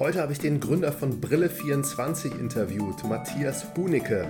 Heute habe ich den Gründer von Brille24 interviewt, Matthias Hunicke.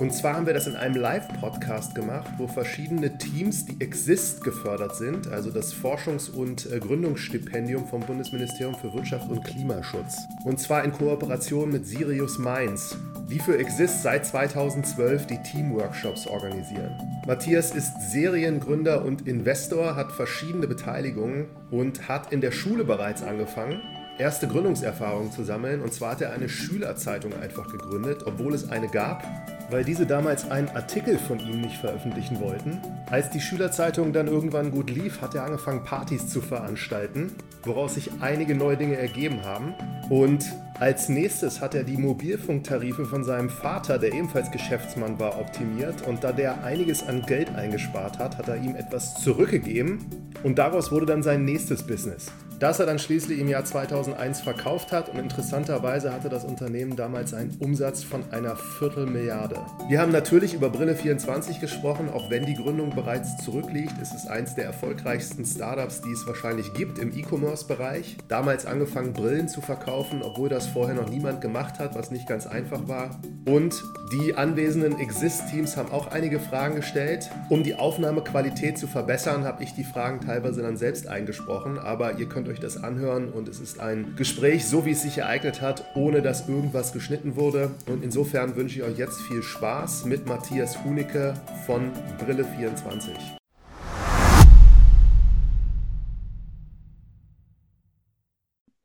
Und zwar haben wir das in einem Live-Podcast gemacht, wo verschiedene Teams, die Exist gefördert sind, also das Forschungs- und äh, Gründungsstipendium vom Bundesministerium für Wirtschaft und Klimaschutz. Und zwar in Kooperation mit Sirius Mainz, die für Exist seit 2012 die Teamworkshops organisieren. Matthias ist Seriengründer und Investor, hat verschiedene Beteiligungen und hat in der Schule bereits angefangen erste Gründungserfahrungen zu sammeln. Und zwar hat er eine Schülerzeitung einfach gegründet, obwohl es eine gab, weil diese damals einen Artikel von ihm nicht veröffentlichen wollten. Als die Schülerzeitung dann irgendwann gut lief, hat er angefangen, Partys zu veranstalten, woraus sich einige neue Dinge ergeben haben. Und als nächstes hat er die Mobilfunktarife von seinem Vater, der ebenfalls Geschäftsmann war, optimiert. Und da der einiges an Geld eingespart hat, hat er ihm etwas zurückgegeben. Und daraus wurde dann sein nächstes Business das er dann schließlich im Jahr 2001 verkauft hat und interessanterweise hatte das Unternehmen damals einen Umsatz von einer Viertelmilliarde. Wir haben natürlich über Brille 24 gesprochen, auch wenn die Gründung bereits zurückliegt, ist es eins der erfolgreichsten Startups, die es wahrscheinlich gibt im E-Commerce-Bereich. Damals angefangen Brillen zu verkaufen, obwohl das vorher noch niemand gemacht hat, was nicht ganz einfach war. Und die anwesenden Exist-Teams haben auch einige Fragen gestellt. Um die Aufnahmequalität zu verbessern, habe ich die Fragen teilweise dann selbst eingesprochen, aber ihr könnt könnt euch das anhören und es ist ein Gespräch, so wie es sich ereignet hat, ohne dass irgendwas geschnitten wurde. Und insofern wünsche ich euch jetzt viel Spaß mit Matthias Hunicke von Brille24.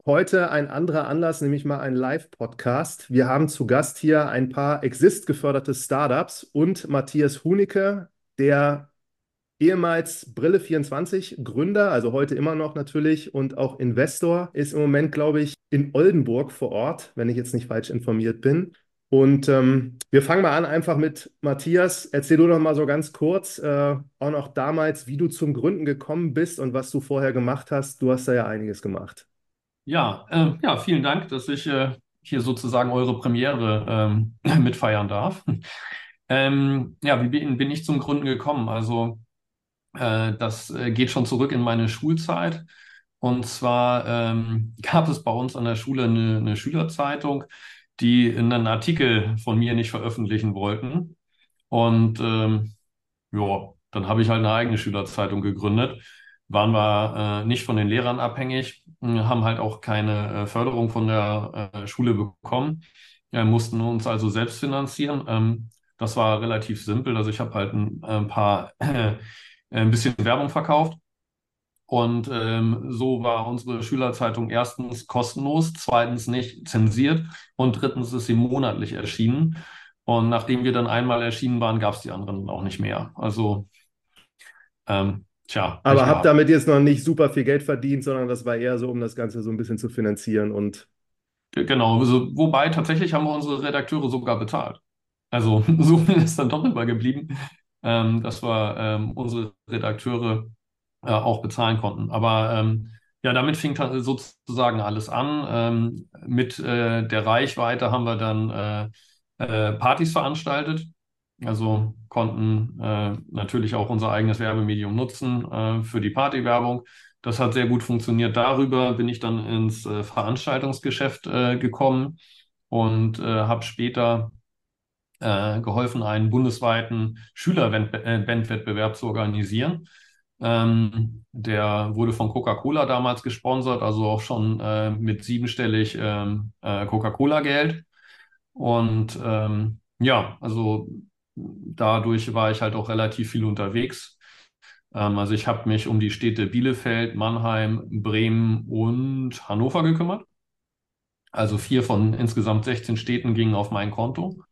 Heute ein anderer Anlass, nämlich mal ein Live-Podcast. Wir haben zu Gast hier ein paar Exist-geförderte Startups und Matthias Hunicke, der ehemals Brille24 Gründer, also heute immer noch natürlich und auch Investor, ist im Moment, glaube ich, in Oldenburg vor Ort, wenn ich jetzt nicht falsch informiert bin. Und ähm, wir fangen mal an einfach mit Matthias. Erzähl du noch mal so ganz kurz, äh, auch noch damals, wie du zum Gründen gekommen bist und was du vorher gemacht hast. Du hast da ja einiges gemacht. Ja, äh, ja, vielen Dank, dass ich äh, hier sozusagen eure Premiere ähm, mitfeiern darf. ähm, ja, wie bin, bin ich zum Gründen gekommen? Also das äh, geht schon zurück in meine Schulzeit. Und zwar ähm, gab es bei uns an der Schule eine, eine Schülerzeitung, die einen Artikel von mir nicht veröffentlichen wollten. Und ähm, ja, dann habe ich halt eine eigene Schülerzeitung gegründet. Waren wir äh, nicht von den Lehrern abhängig, haben halt auch keine äh, Förderung von der äh, Schule bekommen, mussten uns also selbst finanzieren. Ähm, das war relativ simpel. Also ich habe halt ein, ein paar äh, ein bisschen Werbung verkauft. Und ähm, so war unsere Schülerzeitung erstens kostenlos, zweitens nicht zensiert und drittens ist sie monatlich erschienen. Und nachdem wir dann einmal erschienen waren, gab es die anderen auch nicht mehr. Also, ähm, tja. Aber habt damit jetzt noch nicht super viel Geld verdient, sondern das war eher so, um das Ganze so ein bisschen zu finanzieren und. Genau, also, wobei tatsächlich haben wir unsere Redakteure sogar bezahlt. Also so ist dann doch übergeblieben ähm, dass wir ähm, unsere Redakteure äh, auch bezahlen konnten. Aber ähm, ja, damit fing sozusagen alles an. Ähm, mit äh, der Reichweite haben wir dann äh, äh, Partys veranstaltet. Also konnten äh, natürlich auch unser eigenes Werbemedium nutzen äh, für die Partywerbung. Das hat sehr gut funktioniert. Darüber bin ich dann ins Veranstaltungsgeschäft gekommen und habe später äh, geholfen, einen bundesweiten Schülerbandwettbewerb zu organisieren. Ähm, der wurde von Coca-Cola damals gesponsert, also auch schon äh, mit siebenstellig ähm, äh, Coca-Cola-Geld. Und ähm, ja, also dadurch war ich halt auch relativ viel unterwegs. Ähm, also ich habe mich um die Städte Bielefeld, Mannheim, Bremen und Hannover gekümmert. Also vier von insgesamt 16 Städten gingen auf mein Konto.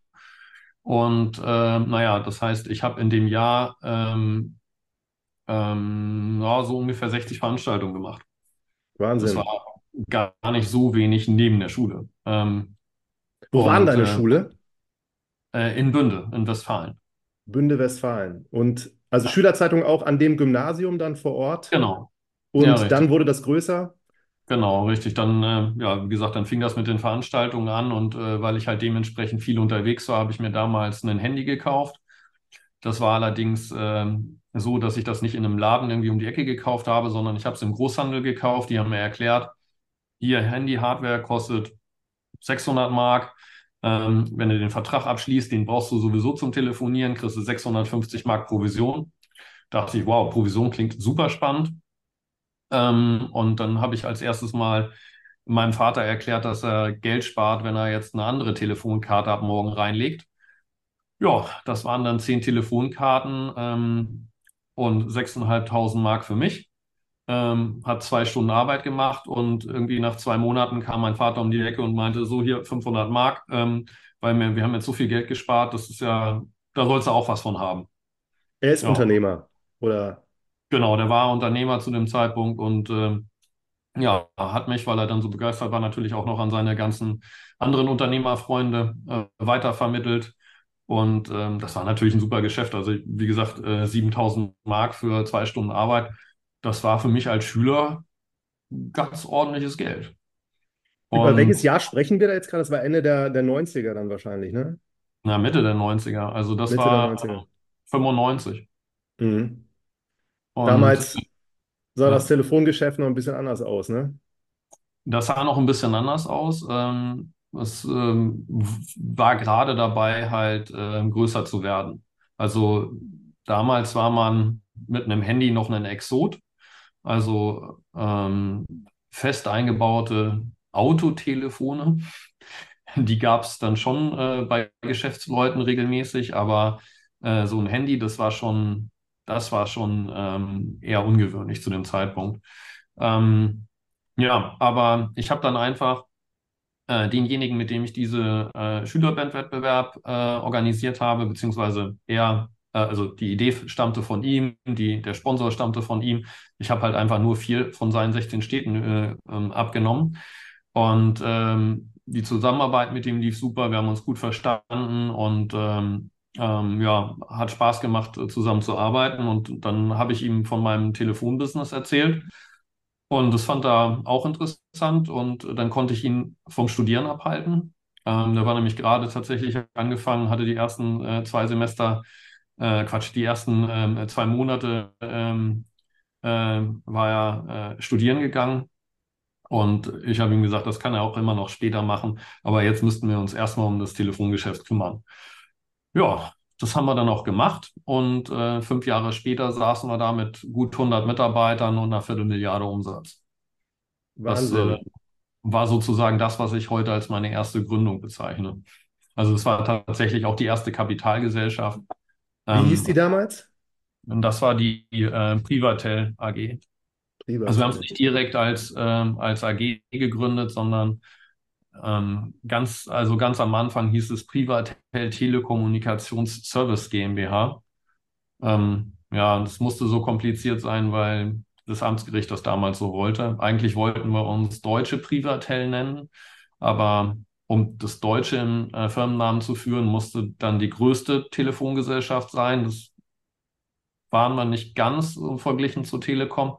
Und äh, naja, das heißt, ich habe in dem Jahr ähm, ähm, ja, so ungefähr 60 Veranstaltungen gemacht. Wahnsinn. Das war gar nicht so wenig neben der Schule. Ähm, Wo war deine äh, Schule? Äh, in Bünde, in Westfalen. Bünde, Westfalen. Und also ja. Schülerzeitung auch an dem Gymnasium dann vor Ort? Genau. Und ja, dann wurde das größer? Genau, richtig. Dann, äh, ja, wie gesagt, dann fing das mit den Veranstaltungen an und äh, weil ich halt dementsprechend viel unterwegs war, habe ich mir damals ein Handy gekauft. Das war allerdings äh, so, dass ich das nicht in einem Laden irgendwie um die Ecke gekauft habe, sondern ich habe es im Großhandel gekauft. Die haben mir erklärt, hier Handy-Hardware kostet 600 Mark. Ähm, wenn du den Vertrag abschließt, den brauchst du sowieso zum Telefonieren, kriegst du 650 Mark Provision. Da dachte ich, wow, Provision klingt super spannend. Ähm, und dann habe ich als erstes mal meinem Vater erklärt, dass er Geld spart, wenn er jetzt eine andere Telefonkarte ab morgen reinlegt. Ja, das waren dann zehn Telefonkarten ähm, und 6.500 Mark für mich. Ähm, hat zwei Stunden Arbeit gemacht und irgendwie nach zwei Monaten kam mein Vater um die Ecke und meinte, so hier 500 Mark, ähm, weil wir, wir haben jetzt so viel Geld gespart, das ist ja, da sollst du auch was von haben. Er ist Ja. Unternehmer, oder? Genau, der war Unternehmer zu dem Zeitpunkt und ähm, ja, hat mich, weil er dann so begeistert war, natürlich auch noch an seine ganzen anderen Unternehmerfreunde äh, weitervermittelt. Und ähm, das war natürlich ein super Geschäft. Also wie gesagt, äh, 7000 Mark für zwei Stunden Arbeit, das war für mich als Schüler ganz ordentliches Geld. Über Und welches Jahr sprechen wir da jetzt gerade? Das war Ende der, der 90er dann wahrscheinlich, ne? na, Mitte der 90er, also das Mitte war 90er. 95. Mhm. Und Damals sah das. Telefongeschäft noch ein bisschen anders aus, ne? Das sah noch ein bisschen anders aus. Ähm, es ähm, war gerade dabei, halt ähm, größer zu werden. Also damals war man mit einem Handy noch ein Exot, also fest eingebaute Autotelefone. Die gab es dann schon äh, bei Geschäftsleuten regelmäßig, aber äh, so ein Handy, das war schon, das war schon ähm, eher ungewöhnlich zu dem Zeitpunkt. Ähm, ja, aber ich habe dann einfach äh, denjenigen, mit dem ich diese äh, Schülerbandwettbewerb äh, organisiert habe, beziehungsweise er, äh, also die Idee stammte von ihm, die, der Sponsor stammte von ihm. Ich habe halt einfach nur vier von seinen 16 Städten äh, ähm, abgenommen. Und ähm, die Zusammenarbeit mit ihm lief super, wir haben uns gut verstanden und ähm, ähm, ja, hat Spaß gemacht, äh, zusammen zu arbeiten. Und dann habe ich ihm von meinem Telefonbusiness erzählt. Und das fand er auch interessant und dann konnte ich ihn vom Studieren abhalten. Ähm, der war nämlich gerade tatsächlich angefangen, hatte die ersten äh, zwei Semester, äh, Quatsch, die ersten ähm, zwei Monate ähm, äh, war er äh, studieren gegangen. Und ich habe ihm gesagt, das kann er auch immer noch später machen, aber jetzt müssten wir uns erstmal um das Telefongeschäft kümmern. Ja, das haben wir dann auch gemacht und äh, fünf Jahre später saßen wir da mit gut 100 Mitarbeitern und einer Viertelmilliarde Umsatz. Das äh, Wahnsinn. war sozusagen das, was ich heute als meine erste Gründung bezeichne. Also es war tatsächlich auch die erste Kapitalgesellschaft. Wie hieß die Ähm, damals? und das war die äh, Privatel AG. Also wir haben es Privatel. nicht direkt als, ähm, als AG gegründet, sondern ähm, ganz, also ganz am Anfang hieß es Privatel Telekommunikationsservice GmbH. Ähm, ja, das musste so kompliziert sein, weil das Amtsgericht das damals so wollte. Eigentlich wollten wir uns Deutsche Privatel nennen, aber um das Deutsche im äh, Firmennamen zu führen, musste dann die größte Telefongesellschaft sein. Das waren wir nicht ganz so verglichen zur Telekom.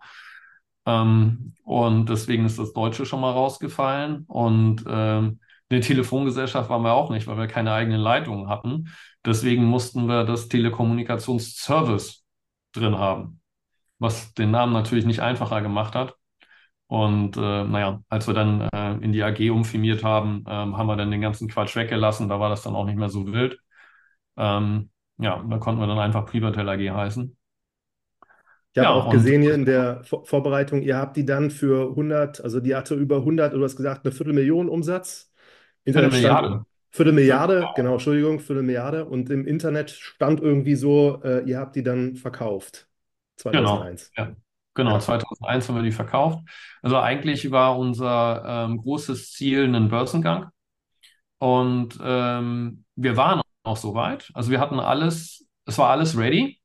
Ähm, und deswegen ist das Deutsche schon mal rausgefallen. Und ähm, eine Telefongesellschaft waren wir auch nicht, weil wir keine eigenen Leitungen hatten. Deswegen mussten wir das Telekommunikationsservice drin haben, was den Namen natürlich nicht einfacher gemacht hat. Und äh, naja, als wir dann äh, in die AG umfirmiert haben, ähm, haben wir dann den ganzen Quatsch weggelassen. Da war das dann auch nicht mehr so wild. Ähm, ja, da konnten wir dann einfach Privatel AG heißen. Ich habe Ja, auch gesehen hier in der Vor Vorbereitung, ihr habt die dann für 100, also die hatte über 100, du hast gesagt, eine Viertelmillion Umsatz. Internet stand Viertelmilliarde. Viertelmilliarde, genau, Entschuldigung, Viertelmilliarde. Und im Internet stand irgendwie so, äh, ihr habt die dann verkauft. Genau, 2001. ja. Genau, Ja. 2001 haben wir die verkauft. Also eigentlich war unser ähm, großes Ziel ein Börsengang und ähm, wir waren auch soweit. Also wir hatten alles, es war alles ready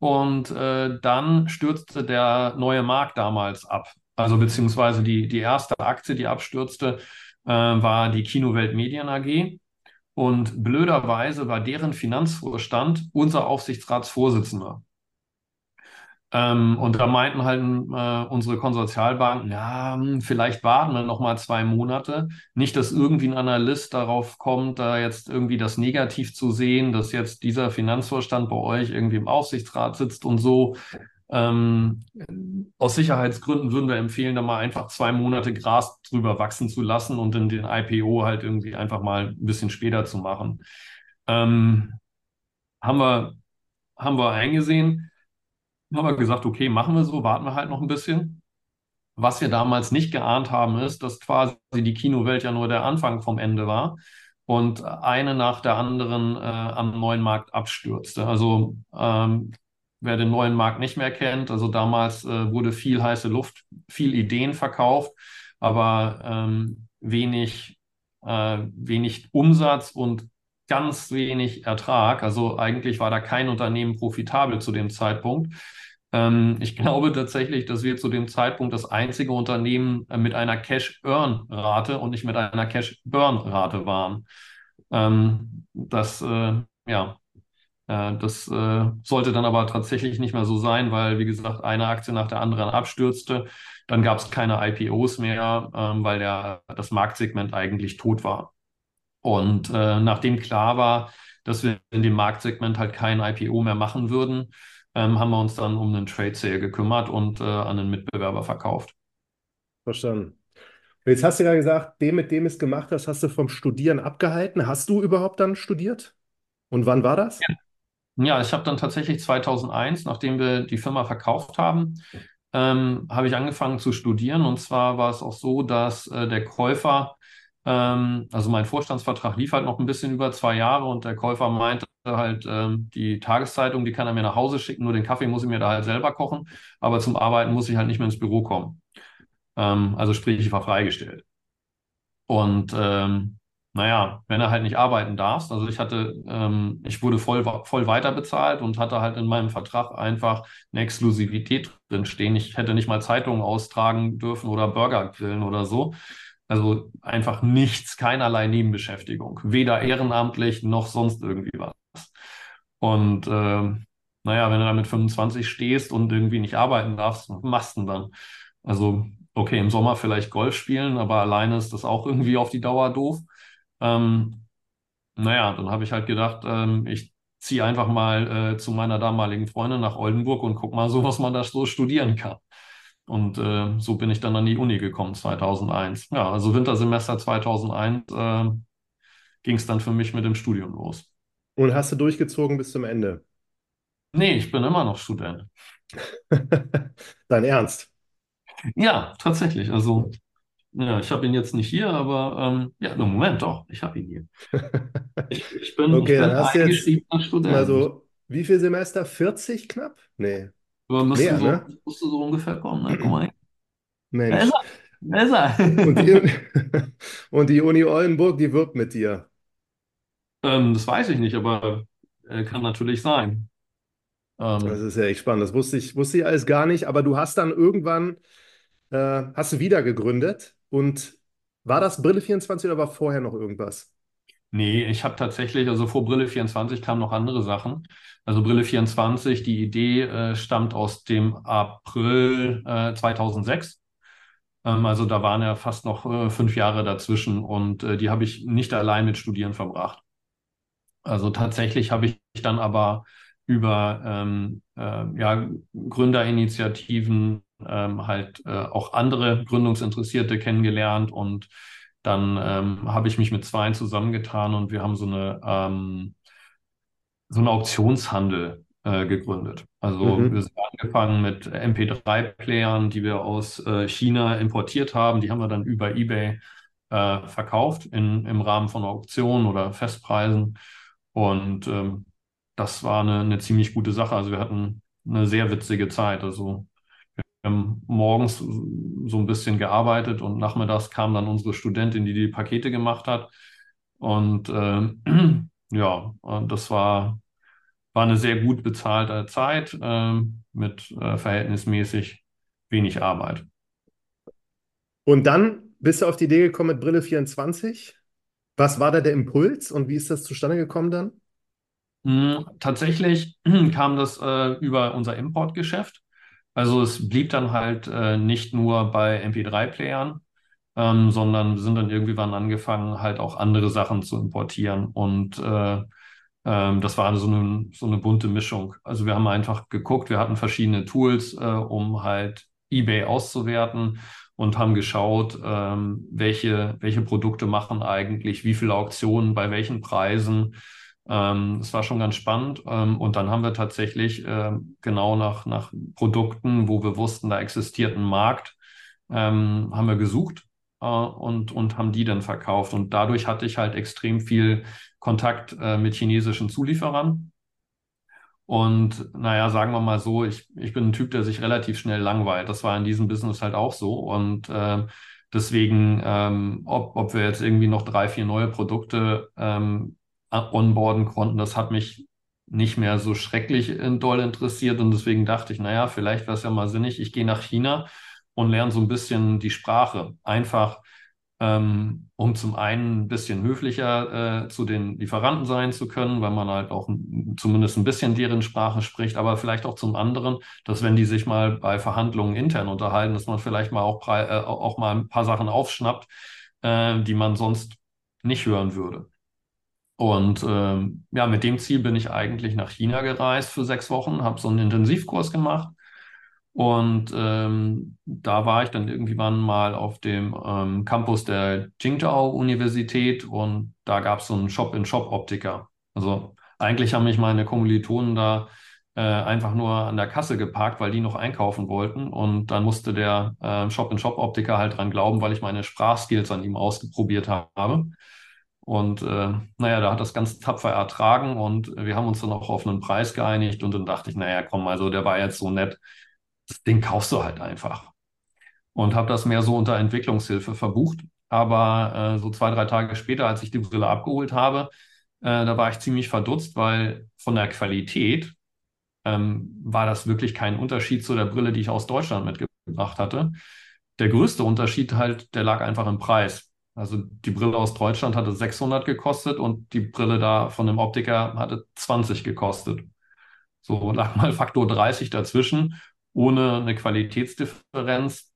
und äh, dann stürzte der neue Markt damals ab. Also beziehungsweise die, die erste Aktie, die abstürzte, äh, war die Kinowelt Medien AG. Und blöderweise war deren Finanzvorstand unser Aufsichtsratsvorsitzender. Ähm, und da meinten halt äh, unsere Konsortialbanken, ja, hm, vielleicht warten wir noch mal zwei Monate. Nicht, dass irgendwie ein Analyst darauf kommt, da jetzt irgendwie das Negativ zu sehen, dass jetzt dieser Finanzvorstand bei euch irgendwie im Aufsichtsrat sitzt und so. Ähm, aus Sicherheitsgründen würden wir empfehlen, da mal einfach zwei Monate Gras drüber wachsen zu lassen und dann den IPO halt irgendwie einfach mal ein bisschen später zu machen. Ähm, haben wir, haben wir eingesehen, haben wir gesagt, okay, machen wir so, warten wir halt noch ein bisschen. Was wir damals nicht geahnt haben, ist, dass quasi die Kinowelt ja nur der Anfang vom Ende war und eine nach der anderen äh, am neuen Markt abstürzte. Also ähm, wer den neuen Markt nicht mehr kennt, also damals äh, wurde viel heiße Luft, viel Ideen verkauft, aber ähm, wenig, äh, wenig Umsatz und ganz wenig Ertrag. Also eigentlich war da kein Unternehmen profitabel zu dem Zeitpunkt. Ähm, ich glaube tatsächlich, dass wir zu dem Zeitpunkt das einzige Unternehmen äh, mit einer Cash-Earn-Rate und nicht mit einer Cash-Burn-Rate waren. Ähm, das, äh, ja, äh, das äh, sollte dann aber tatsächlich nicht mehr so sein, weil, wie gesagt, eine Aktie nach der anderen abstürzte. Dann gab es keine IPOs mehr, ähm, weil der, das Marktsegment eigentlich tot war. Und äh, nachdem klar war, dass wir in dem Marktsegment halt kein IPO mehr machen würden, ähm, haben wir uns dann um einen Trade Sale gekümmert und äh, an einen Mitbewerber verkauft. Verstanden. Jetzt hast du ja gesagt, dem, mit dem es gemacht hast, hast du vom Studieren abgehalten. Hast du überhaupt dann studiert? Und wann war das? Ja, ja ich habe dann tatsächlich 2001, nachdem wir die Firma verkauft haben, ähm, habe ich angefangen zu studieren. Und zwar war es auch so, dass äh, der Käufer also mein Vorstandsvertrag lief halt noch ein bisschen über zwei Jahre und der Käufer meinte halt, ähm, die Tageszeitung, die kann er mir nach Hause schicken, nur den Kaffee muss ich mir da halt selber kochen, aber zum Arbeiten muss ich halt nicht mehr ins Büro kommen. Ähm, also sprich, ich war freigestellt. Und ähm, naja, wenn er halt nicht arbeiten darfst, also ich hatte, ähm, ich wurde voll, voll weiter bezahlt und hatte halt in meinem Vertrag einfach eine Exklusivität drin stehen. Ich hätte nicht mal Zeitungen austragen dürfen oder Burger grillen oder so. Also einfach nichts, keinerlei Nebenbeschäftigung, weder ehrenamtlich noch sonst irgendwie was. Und äh, naja, wenn du dann mit 25 stehst und irgendwie nicht arbeiten darfst, was machst du denn dann? Also, okay, im Sommer vielleicht Golf spielen, aber alleine ist das auch irgendwie auf die Dauer doof. Ähm, naja, dann habe ich halt gedacht, ähm, ich ziehe einfach mal äh, zu meiner damaligen Freundin nach Oldenburg und guck mal so, was man da so studieren kann. Und äh, so bin ich dann an die Uni gekommen 2001. Ja, also Wintersemester 2001 äh, ging es dann für mich mit dem Studium los. Und hast du durchgezogen bis zum Ende? Nee, ich bin immer noch Student. Dein Ernst? Ja, tatsächlich. Also, ja, ich habe ihn jetzt nicht hier, aber ähm, ja, no, Moment doch, ich habe ihn hier. Ich, ich bin, okay, ich bin dann hast du jetzt Student. Also, wie viel Semester? 40 knapp? Nee. Aber müsste, Mehr, so, ne? müsste so ungefähr kommen. Ne? Guck mal. Mensch. Da ist er. Da ist er. Und die, und die Uni Oldenburg, die wirbt mit dir. Ähm, das weiß ich nicht, aber äh, kann natürlich sein. Ähm, das ist ja echt spannend. Das wusste ich, wusste ich alles gar nicht, aber du hast dann irgendwann, äh, hast du wieder gegründet und war das Brille 24 oder war vorher noch irgendwas? Nee, ich habe tatsächlich, also vor Brille 24 kamen noch andere Sachen. Also Brille 24, die Idee äh, stammt aus dem April äh, 2006. Ähm, also da waren ja fast noch äh, fünf Jahre dazwischen und äh, die habe ich nicht allein mit Studieren verbracht. Also tatsächlich habe ich dann aber über ähm, äh, ja, Gründerinitiativen ähm, halt äh, auch andere Gründungsinteressierte kennengelernt und dann ähm, habe ich mich mit zwei zusammengetan und wir haben so eine ähm, so einen Auktionshandel äh, gegründet. Also mhm. wir sind angefangen mit MP3-Playern, die wir aus äh, China importiert haben. Die haben wir dann über eBay äh, verkauft in, im Rahmen von Auktionen oder Festpreisen. Und ähm, das war eine, eine ziemlich gute Sache. Also wir hatten eine sehr witzige Zeit. Also haben morgens so ein bisschen gearbeitet und nachmittags kam dann unsere Studentin, die die Pakete gemacht hat. Und äh, ja, das war, war eine sehr gut bezahlte Zeit äh, mit äh, verhältnismäßig wenig Arbeit. Und dann bist du auf die Idee gekommen mit Brille 24? Was war da der Impuls und wie ist das zustande gekommen dann? Hm, tatsächlich kam das äh, über unser Importgeschäft. Also es blieb dann halt äh, nicht nur bei MP3-Playern, ähm, sondern wir sind dann irgendwann angefangen, halt auch andere Sachen zu importieren. Und äh, Ähm, das war so eine, so eine bunte Mischung. Also wir haben einfach geguckt, wir hatten verschiedene Tools, äh, um halt eBay auszuwerten und haben geschaut, ähm, welche, welche Produkte machen eigentlich, wie viele Auktionen, bei welchen Preisen. Ähm, das war schon ganz spannend. Ähm, und dann haben wir tatsächlich äh, genau nach, nach Produkten, wo wir wussten, da existiert ein Markt, ähm, haben wir gesucht äh, und, und haben die dann verkauft. Und dadurch hatte ich halt extrem viel Kontakt äh, mit chinesischen Zulieferern. Und naja, sagen wir mal so, ich, ich bin ein Typ, der sich relativ schnell langweilt. Das war in diesem Business halt auch so. Und äh, deswegen, ähm, ob, ob wir jetzt irgendwie noch drei, vier neue Produkte ähm, onboarden konnten, das hat mich nicht mehr so schrecklich äh, doll interessiert. Und deswegen dachte ich, naja, vielleicht wäre es ja mal sinnig, ich gehe nach China und lerne so ein bisschen die Sprache. Einfach ähm, um zum einen ein bisschen höflicher äh, zu den Lieferanten sein zu können, weil man halt auch zumindest ein bisschen deren Sprache spricht, aber vielleicht auch zum anderen, dass wenn die sich mal bei Verhandlungen intern unterhalten, dass man vielleicht mal auch, äh, auch mal ein paar Sachen aufschnappt, äh, die man sonst nicht hören würde. Und ähm, ja, mit dem Ziel bin ich eigentlich nach China gereist für sechs Wochen, habe so einen Intensivkurs gemacht und ähm, da war ich dann irgendwann mal auf dem ähm, Campus der Qingdao-Universität und da gab es so einen Shop-in-Shop-Optiker. Also eigentlich haben mich meine Kommilitonen da äh, einfach nur an der Kasse geparkt, weil die noch einkaufen wollten. Und dann musste der äh, Shop-in-Shop-Optiker halt dran glauben, weil ich meine Sprachskills an ihm ausprobiert habe. Und äh, naja, da hat das ganz tapfer ertragen und wir haben uns dann auch auf einen Preis geeinigt und dann dachte ich, naja, komm, also der war jetzt so nett, das Ding kaufst du halt einfach. Und habe das mehr so unter Entwicklungshilfe verbucht. Aber äh, so zwei, drei Tage später, als ich die Brille abgeholt habe, äh, da war ich ziemlich verdutzt, weil von der Qualität ähm, war das wirklich kein Unterschied zu der Brille, die ich aus Deutschland mitgebracht hatte. Der größte Unterschied halt, der lag einfach im Preis. Also die Brille aus Deutschland hatte 600 gekostet und die Brille da von dem Optiker hatte 20 gekostet. So lag mal Faktor 30 dazwischen ohne eine Qualitätsdifferenz.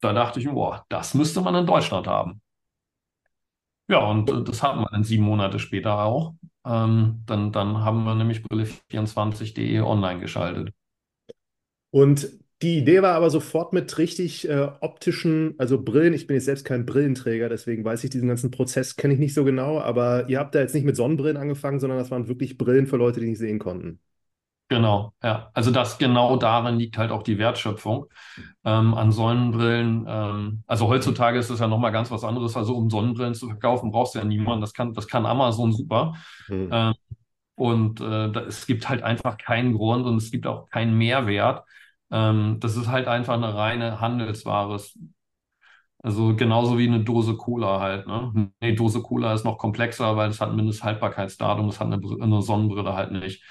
Da dachte ich, boah, das müsste man in Deutschland haben. Ja, und äh, das hatten wir dann sieben Monate später auch. Ähm, dann, dann haben wir nämlich brille24.de online geschaltet. Und die Idee war aber sofort mit richtig äh, optischen, also Brillen. Ich bin jetzt selbst kein Brillenträger, deswegen weiß ich diesen ganzen Prozess, kenne ich nicht so genau. Aber ihr habt da jetzt nicht mit Sonnenbrillen angefangen, sondern das waren wirklich Brillen für Leute, die nicht sehen konnten. Genau, ja. Also das genau darin liegt halt auch die Wertschöpfung ähm, an Sonnenbrillen. Ähm, also heutzutage ist es ja nochmal ganz was anderes. Also um Sonnenbrillen zu verkaufen, brauchst du ja niemanden. Das kann, das kann Amazon super. Mhm. Ähm, und äh, da, es gibt halt einfach keinen Grund und es gibt auch keinen Mehrwert. Ähm, das ist halt einfach eine reine Handelsware. Also genauso wie eine Dose Cola halt. Ne? Eine Dose Cola ist noch komplexer, weil es hat ein Mindesthaltbarkeitsdatum. Das hat eine, eine Sonnenbrille halt nicht.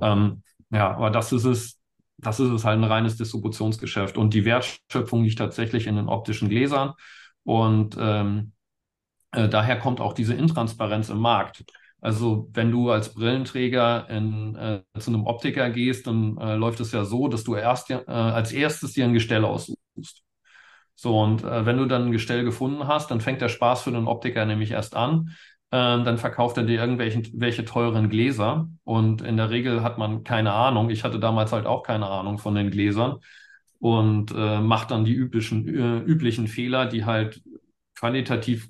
Ähm, ja, aber das ist es, das ist es halt ein reines Distributionsgeschäft. Und die Wertschöpfung liegt tatsächlich in den optischen Gläsern. Und ähm, äh, daher kommt auch diese Intransparenz im Markt. Also wenn du als Brillenträger in, äh, zu einem Optiker gehst, dann äh, läuft es ja so, dass du erst äh, als erstes dir ein Gestell aussuchst. So, und äh, wenn du dann ein Gestell gefunden hast, dann fängt der Spaß für den Optiker nämlich erst an. Ähm, dann verkauft er dir irgendwelche welche teuren Gläser und in der Regel hat man keine Ahnung. Ich hatte damals halt auch keine Ahnung von den Gläsern und äh, macht dann die üblichen, äh, üblichen Fehler, die halt qualitativ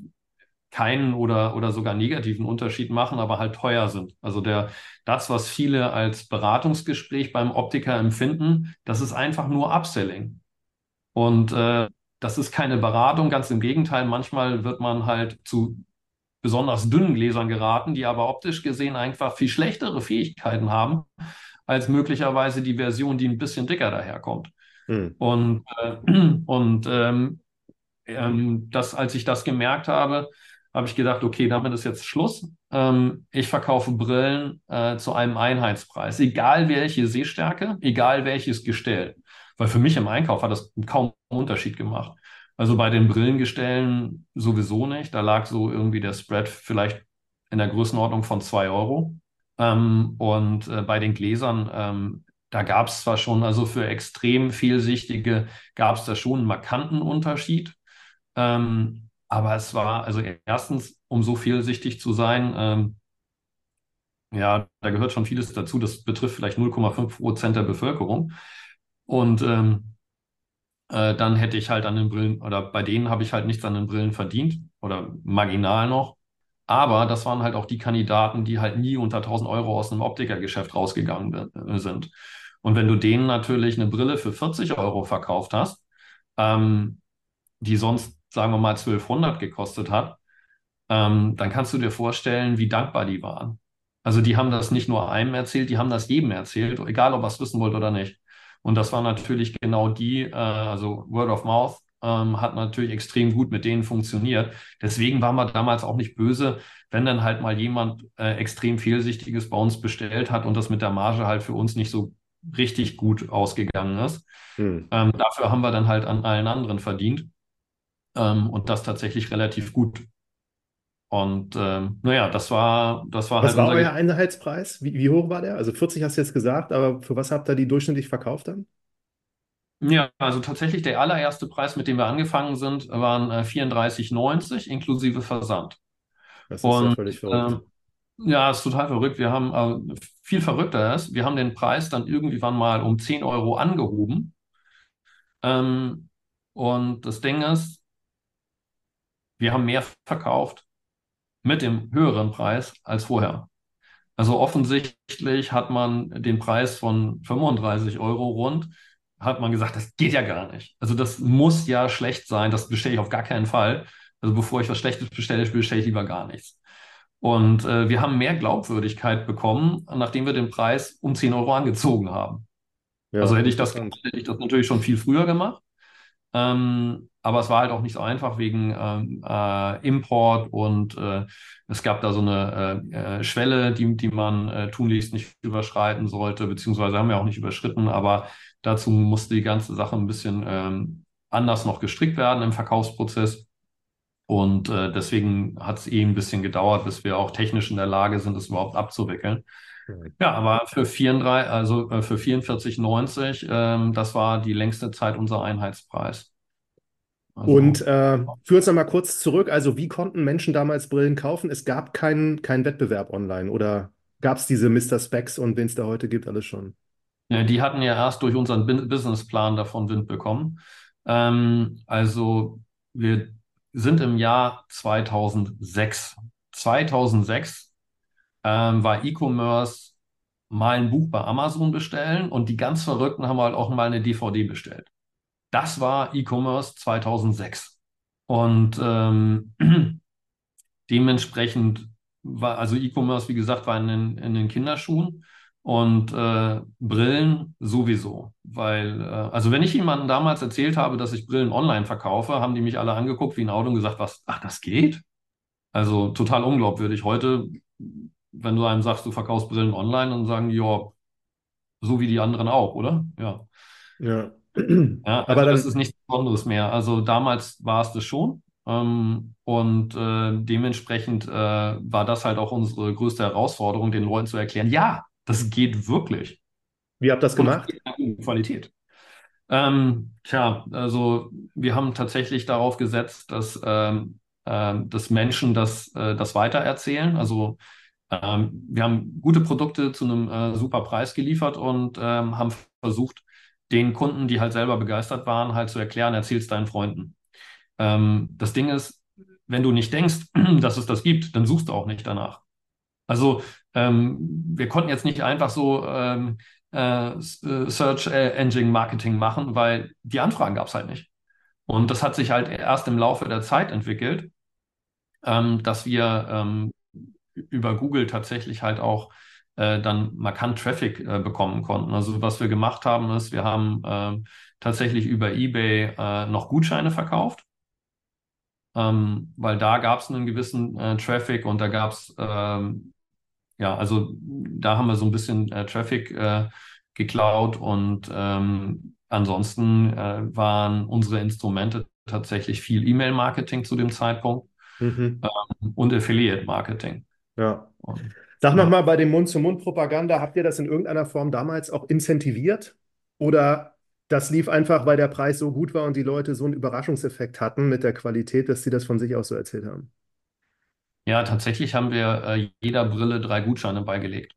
keinen oder, oder sogar negativen Unterschied machen, aber halt teuer sind. Also der, das, was viele als Beratungsgespräch beim Optiker empfinden, das ist einfach nur Upselling. Und äh, das ist keine Beratung, ganz im Gegenteil. Manchmal wird man halt zu besonders dünnen Gläsern geraten, die aber optisch gesehen einfach viel schlechtere Fähigkeiten haben als möglicherweise die Version, die ein bisschen dicker daherkommt. Hm. Und, äh, und ähm, ähm, das, als ich das gemerkt habe, habe ich gedacht, okay, damit ist jetzt Schluss. Ähm, ich verkaufe Brillen äh, zu einem Einheitspreis, egal welche Sehstärke, egal welches Gestell. Weil für mich im Einkauf hat das kaum einen Unterschied gemacht. Also bei den Brillengestellen sowieso nicht. Da lag so irgendwie der Spread vielleicht in der Größenordnung von zwei Euro. Ähm, und äh, bei den Gläsern, ähm, da gab es zwar schon, also für extrem Fehlsichtige gab es da schon einen markanten Unterschied. Ähm, aber es war, also erstens, um so fehlsichtig zu sein, ähm, ja, da gehört schon vieles dazu. Das betrifft vielleicht 0,5 Prozent der Bevölkerung. Und ähm, äh, dann hätte ich halt an den Brillen, oder bei denen habe ich halt nichts an den Brillen verdient oder marginal noch. Aber das waren halt auch die Kandidaten, die halt nie unter 1000 Euro aus einem Optikergeschäft rausgegangen äh, sind. Und wenn du denen natürlich eine Brille für 40 Euro verkauft hast, ähm, die sonst, sagen wir mal, 1200 gekostet hat, ähm, dann kannst du dir vorstellen, wie dankbar die waren. Also die haben das nicht nur einem erzählt, die haben das jedem erzählt, egal ob er es wissen wollte oder nicht. Und das war natürlich genau die, äh, also Word of Mouth ähm, hat natürlich extrem gut mit denen funktioniert. Deswegen waren wir damals auch nicht böse, wenn dann halt mal jemand äh, extrem Fehlsichtiges bei uns bestellt hat und das mit der Marge halt für uns nicht so richtig gut ausgegangen ist. Hm. Ähm, dafür haben wir dann halt an allen anderen verdient ähm, und das tatsächlich relativ gut. Und ähm, naja, das war, das war was halt. Was war euer Einheitspreis? Wie, wie hoch war der? Also 40 hast du jetzt gesagt, aber für was habt ihr die durchschnittlich verkauft dann? Ja, also tatsächlich der allererste Preis, mit dem wir angefangen sind, waren äh, 34,90 inklusive Versand. Das ist Und, ja völlig verrückt. Äh, ja, ist total verrückt. Wir haben äh, viel verrückter ist, wir haben den Preis dann irgendwann mal um 10 Euro angehoben. Ähm, und das Ding ist, wir haben mehr verkauft mit dem höheren Preis als vorher. Also offensichtlich hat man den Preis von 35 Euro rund, hat man gesagt, das geht ja gar nicht. Also das muss ja schlecht sein, das bestelle ich auf gar keinen Fall. Also bevor ich was Schlechtes bestelle, bestelle ich lieber gar nichts. Und äh, wir haben mehr Glaubwürdigkeit bekommen, nachdem wir den Preis um 10 Euro angezogen haben. Ja, also hätte ich, das, hätte ich das natürlich schon viel früher gemacht. Ähm, aber es war halt auch nicht so einfach wegen ähm, äh, Import und äh, es gab da so eine äh, äh Schwelle, die, die man äh, tunlichst nicht überschreiten sollte, beziehungsweise haben wir auch nicht überschritten, aber dazu musste die ganze Sache ein bisschen ähm, anders noch gestrickt werden im Verkaufsprozess. Und äh, deswegen hat es eh ein bisschen gedauert, bis wir auch technisch in der Lage sind, das überhaupt abzuwickeln. Ja, aber für 34, also für 44,90, ähm, das war die längste Zeit unser Einheitspreis. Also, und äh, führ uns nochmal kurz zurück. Also, wie konnten Menschen damals Brillen kaufen? Es gab keinen kein Wettbewerb online oder gab es diese Mr. Specs und wen es da heute gibt, alles schon? Ja, die hatten ja erst durch unseren Businessplan davon Wind bekommen. Ähm, also, wir sind im Jahr 2006. 2006 ähm, war E-Commerce mal ein Buch bei Amazon bestellen und die ganz Verrückten haben halt auch mal eine DVD bestellt. Das war E-Commerce 2006. Und ähm, dementsprechend war, also E-Commerce, wie gesagt, war in den, in den Kinderschuhen und äh, Brillen sowieso. Weil, äh, also wenn ich jemandem damals erzählt habe, dass ich Brillen online verkaufe, haben die mich alle angeguckt wie ein Auto und gesagt, was, ach, das geht? Also total unglaubwürdig. Heute, wenn du einem sagst, du verkaufst Brillen online, dann sagen die, ja, so wie die anderen auch, oder? Ja. Ja. Ja also Aber das ist nichts Besonderes mehr. Also damals war es das schon. Ähm, und äh, dementsprechend äh, war das halt auch unsere größte Herausforderung, den Leuten zu erklären, ja, das geht wirklich. Wie habt ihr das gemacht? Qualität. Ähm, tja, also wir haben tatsächlich darauf gesetzt, dass, ähm, äh, dass Menschen das, äh, das weitererzählen. Also ähm, wir haben gute Produkte zu einem äh, super Preis geliefert und ähm, haben versucht, den Kunden, die halt selber begeistert waren, halt zu erklären, erzähl es deinen Freunden. Ähm, das Ding ist, wenn du nicht denkst, dass es das gibt, dann suchst du auch nicht danach. Also ähm, wir konnten jetzt nicht einfach so ähm, äh, äh Search Engine Marketing machen, weil die Anfragen gab es halt nicht. Und das hat sich halt erst im Laufe der Zeit entwickelt, ähm, dass wir ähm, über Google tatsächlich halt auch äh, dann markant Traffic äh, bekommen konnten. Also was wir gemacht haben, ist, wir haben äh, tatsächlich über eBay äh, noch Gutscheine verkauft, ähm, weil da gab es einen gewissen äh, Traffic und da gab es, ähm, ja, also da haben wir so ein bisschen äh, Traffic geklaut und ähm, ansonsten waren unsere Instrumente tatsächlich viel E-Mail-Marketing zu dem Zeitpunkt mhm. Ähm, und Affiliate-Marketing. Ja. Sag ja. nochmal, bei dem Mund-zu-Mund-Propaganda, habt ihr das in irgendeiner Form damals auch incentiviert? Oder das lief einfach, weil der Preis so gut war und die Leute so einen Überraschungseffekt hatten mit der Qualität, dass sie das von sich aus so erzählt haben? Ja, tatsächlich haben wir äh, jeder Brille drei Gutscheine beigelegt.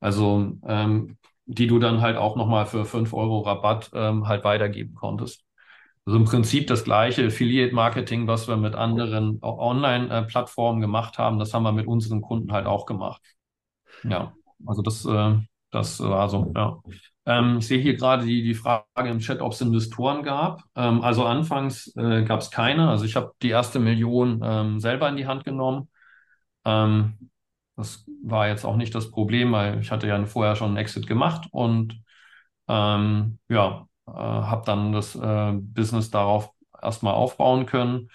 Also, ähm, die du dann halt auch nochmal für 5 Euro Rabatt ähm, halt weitergeben konntest. Also im Prinzip das gleiche Affiliate-Marketing, was wir mit anderen Online-Plattformen gemacht haben, das haben wir mit unseren Kunden halt auch gemacht. Ja, also das, äh, das war so, ja. Ähm, ich sehe hier gerade die, die Frage im Chat, ob es Investoren gab. Ähm, also anfangs äh, gab es keine. Also ich habe die erste Million ähm, selber in die Hand genommen. Das war jetzt auch nicht das Problem, weil ich hatte ja vorher schon einen Exit gemacht und ja, äh, habe dann das äh, Business darauf erstmal aufbauen können.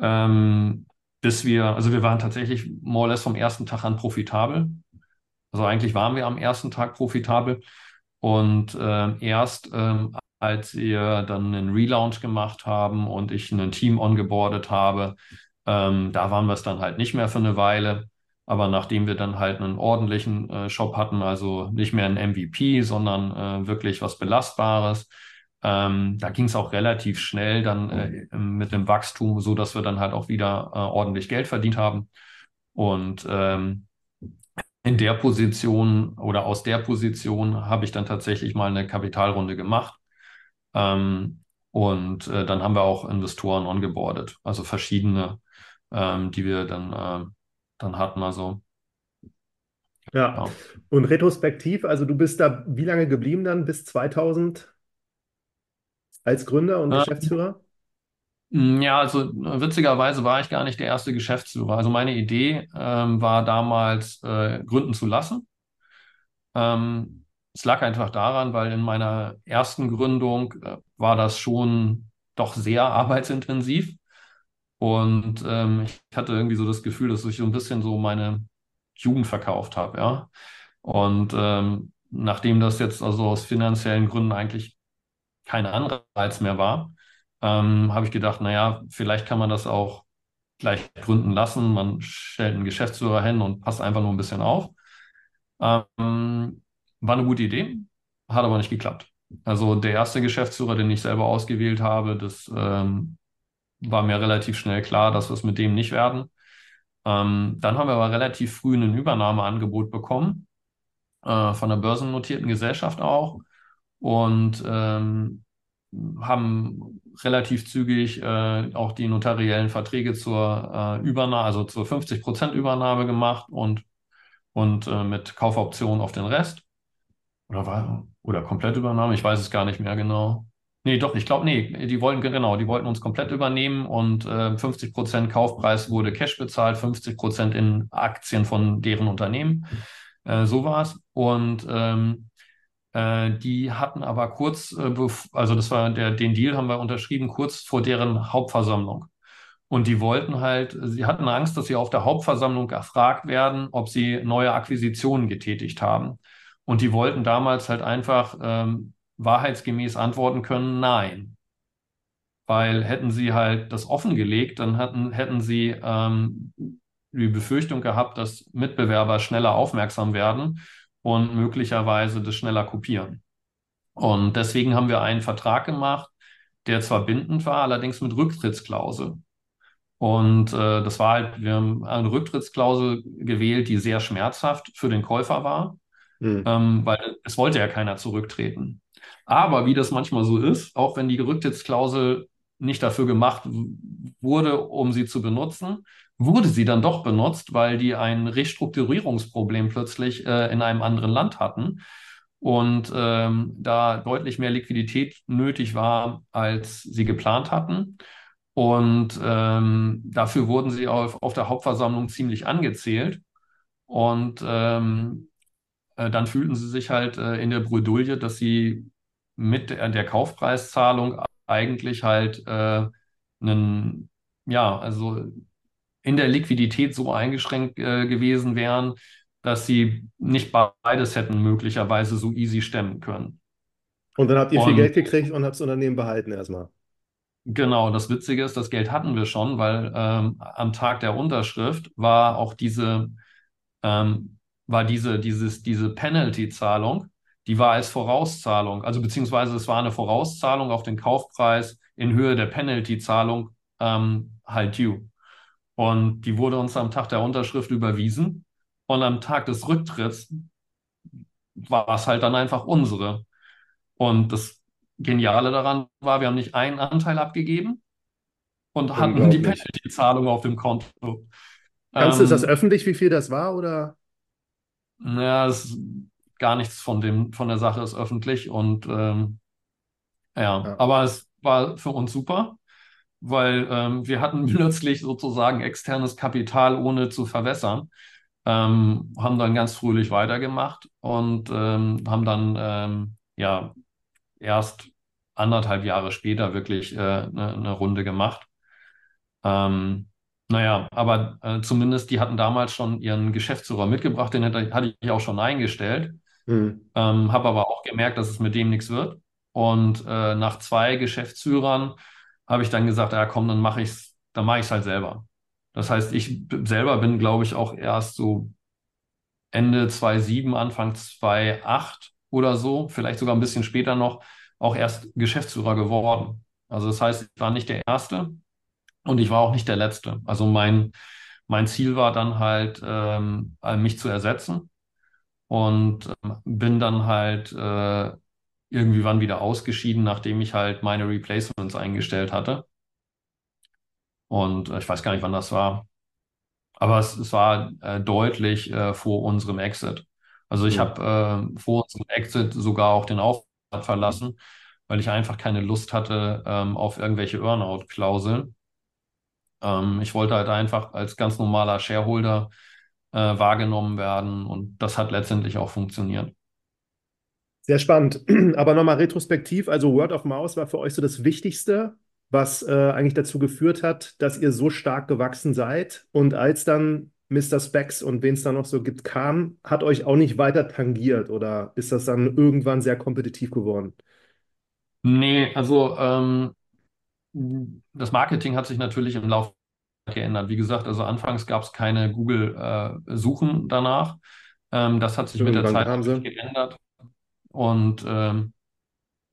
Ähm, bis wir, also wir waren tatsächlich more or less vom ersten Tag an profitabel. Also eigentlich waren wir am ersten Tag profitabel. Und äh, erst ähm, als wir dann einen Relaunch gemacht haben und ich ein Team ongeboardet habe, ähm, da waren wir es dann halt nicht mehr für eine Weile. Aber nachdem wir dann halt einen ordentlichen äh, Shop hatten, also nicht mehr ein MVP, sondern äh, wirklich was Belastbares, ähm, da ging es auch relativ schnell dann äh, mit dem Wachstum, so dass wir dann halt auch wieder äh, ordentlich Geld verdient haben. Und ähm, in der Position oder aus der Position habe ich dann tatsächlich mal eine Kapitalrunde gemacht. Ähm, und äh, dann haben wir auch Investoren ongeboardet, also verschiedene, ähm, die wir dann, äh, dann hatten. Also ja. ja. Und retrospektiv, also du bist da wie lange geblieben dann bis 2000 als Gründer und äh, Geschäftsführer? Mm, ja, also witzigerweise war ich gar nicht der erste Geschäftsführer. Also meine Idee ähm, war damals, äh, gründen zu lassen. Ähm, es lag einfach daran, weil in meiner ersten Gründung äh, war das schon doch sehr arbeitsintensiv. Und ähm, ich hatte irgendwie so das Gefühl, dass ich so ein bisschen so meine Jugend verkauft habe, ja. Und ähm, nachdem das jetzt also aus finanziellen Gründen eigentlich kein Anreiz mehr war, ähm, habe ich gedacht, naja, vielleicht kann man das auch gleich gründen lassen. Man stellt einen Geschäftsführer hin und passt einfach nur ein bisschen auf. Ähm, war eine gute Idee, hat aber nicht geklappt. Also der erste Geschäftsführer, den ich selber ausgewählt habe, das ähm, war mir relativ schnell klar, dass wir es mit dem nicht werden. Ähm, dann haben wir aber relativ früh ein Übernahmeangebot bekommen, äh, von einer börsennotierten Gesellschaft auch. Und ähm, haben relativ zügig äh, auch die notariellen Verträge zur äh, Übernahme, also zur 50 Prozent Übernahme gemacht und, und äh, mit Kaufoption auf den Rest. Oder war, oder Komplettübernahme, ich weiß es gar nicht mehr genau. Nee, doch, ich glaube, nee, die wollten, genau, die wollten uns komplett übernehmen und äh, 50 Prozent Kaufpreis wurde Cash bezahlt, 50 Prozent in Aktien von deren Unternehmen. Äh, so war es. Und ähm, äh, die hatten aber kurz, äh, also das war der, den Deal haben wir unterschrieben, kurz vor deren Hauptversammlung. Und die wollten halt, sie hatten Angst, dass sie auf der Hauptversammlung erfragt werden, ob sie neue Akquisitionen getätigt haben. Und die wollten damals halt einfach ähm, wahrheitsgemäß antworten können, nein. Weil hätten sie halt das offengelegt, dann hatten, hätten sie ähm, die Befürchtung gehabt, dass Mitbewerber schneller aufmerksam werden und möglicherweise das schneller kopieren. Und deswegen haben wir einen Vertrag gemacht, der zwar bindend war, allerdings mit Rücktrittsklausel. Und äh, das war halt, wir haben eine Rücktrittsklausel gewählt, die sehr schmerzhaft für den Käufer war, mhm. ähm, weil es wollte ja keiner zurücktreten. Aber wie das manchmal so ist, auch wenn die Rücktrittsklausel nicht dafür gemacht wurde, um sie zu benutzen, wurde sie dann doch benutzt, weil die ein Restrukturierungsproblem plötzlich äh, in einem anderen Land hatten und ähm, da deutlich mehr Liquidität nötig war, als sie geplant hatten. Und ähm, dafür wurden sie auf, auf der Hauptversammlung ziemlich angezählt. Und ähm, äh, dann fühlten sie sich halt äh, in der Bredouille, dass sie mit der, der Kaufpreiszahlung eigentlich halt äh, einen, ja, also in der Liquidität so eingeschränkt äh, gewesen wären, dass sie nicht beides hätten möglicherweise so easy stemmen können. Und dann habt ihr viel Geld gekriegt und habt das Unternehmen behalten erstmal. Genau, das Witzige ist, das Geld hatten wir schon, weil ähm, am Tag der Unterschrift war auch diese, ähm, war diese, dieses, diese Penalty-Zahlung, die war als Vorauszahlung, also beziehungsweise es war eine Vorauszahlung auf den Kaufpreis in Höhe der Penalty-Zahlung ähm, halt due. Und die wurde uns am Tag der Unterschrift überwiesen. Und am Tag des Rücktritts war es halt dann einfach unsere. Und das Geniale daran war, wir haben nicht einen Anteil abgegeben und hatten die. Penalty-Zahlung auf dem Konto. Kannst du, ist das Ähm, öffentlich, wie viel das war, oder? ja, es, gar nichts von dem, von der Sache ist öffentlich und ähm, ja, Ja. aber es war für uns super, weil ähm, wir hatten plötzlich sozusagen externes Kapital, ohne zu verwässern. Ähm, haben dann ganz fröhlich weitergemacht und ähm, haben dann ähm, ja erst anderthalb Jahre später wirklich äh, eine, eine Runde gemacht. Ähm, naja, aber äh, zumindest die hatten damals schon ihren Geschäftsführer mitgebracht, den hätte, hatte ich auch schon eingestellt, Hm. ähm, habe aber auch gemerkt, dass es mit dem nichts wird. Und äh, nach zwei Geschäftsführern habe ich dann gesagt, ja komm, dann mache ich's, dann mache ich es halt selber. Das heißt, ich selber bin, glaube ich, auch erst so Ende 2007, Anfang 2008 oder so, vielleicht sogar ein bisschen später noch, auch erst Geschäftsführer geworden. Also das heißt, ich war nicht der Erste und ich war auch nicht der Letzte. Also mein, mein Ziel war dann halt, ähm, äh, mich zu ersetzen und ähm, bin dann halt äh, irgendwie wann wieder ausgeschieden, nachdem ich halt meine Replacements eingestellt hatte. Und äh, ich weiß gar nicht, wann das war. Aber es, es war äh, deutlich äh, vor unserem Exit. Also ich Hm. habe äh, vor unserem Exit sogar auch den Auftrag verlassen, weil ich einfach keine Lust hatte ähm, auf irgendwelche Earnout-Klauseln. Ähm, ich wollte halt einfach als ganz normaler Shareholder äh, wahrgenommen werden und das hat letztendlich auch funktioniert. Sehr spannend. Aber nochmal retrospektiv, also Word of Mouse war für euch so das Wichtigste, was äh, eigentlich dazu geführt hat, dass ihr so stark gewachsen seid. Und als dann Mr. Specs und wen es da noch so gibt, kam, hat euch auch nicht weiter tangiert oder ist das dann irgendwann sehr kompetitiv geworden? Nee, also ähm, das Marketing hat sich natürlich im Laufe geändert. Wie gesagt, also anfangs gab es keine Google-Suchen danach. Ähm, das hat sich mit der Irgendwann Zeit geändert. Und ähm,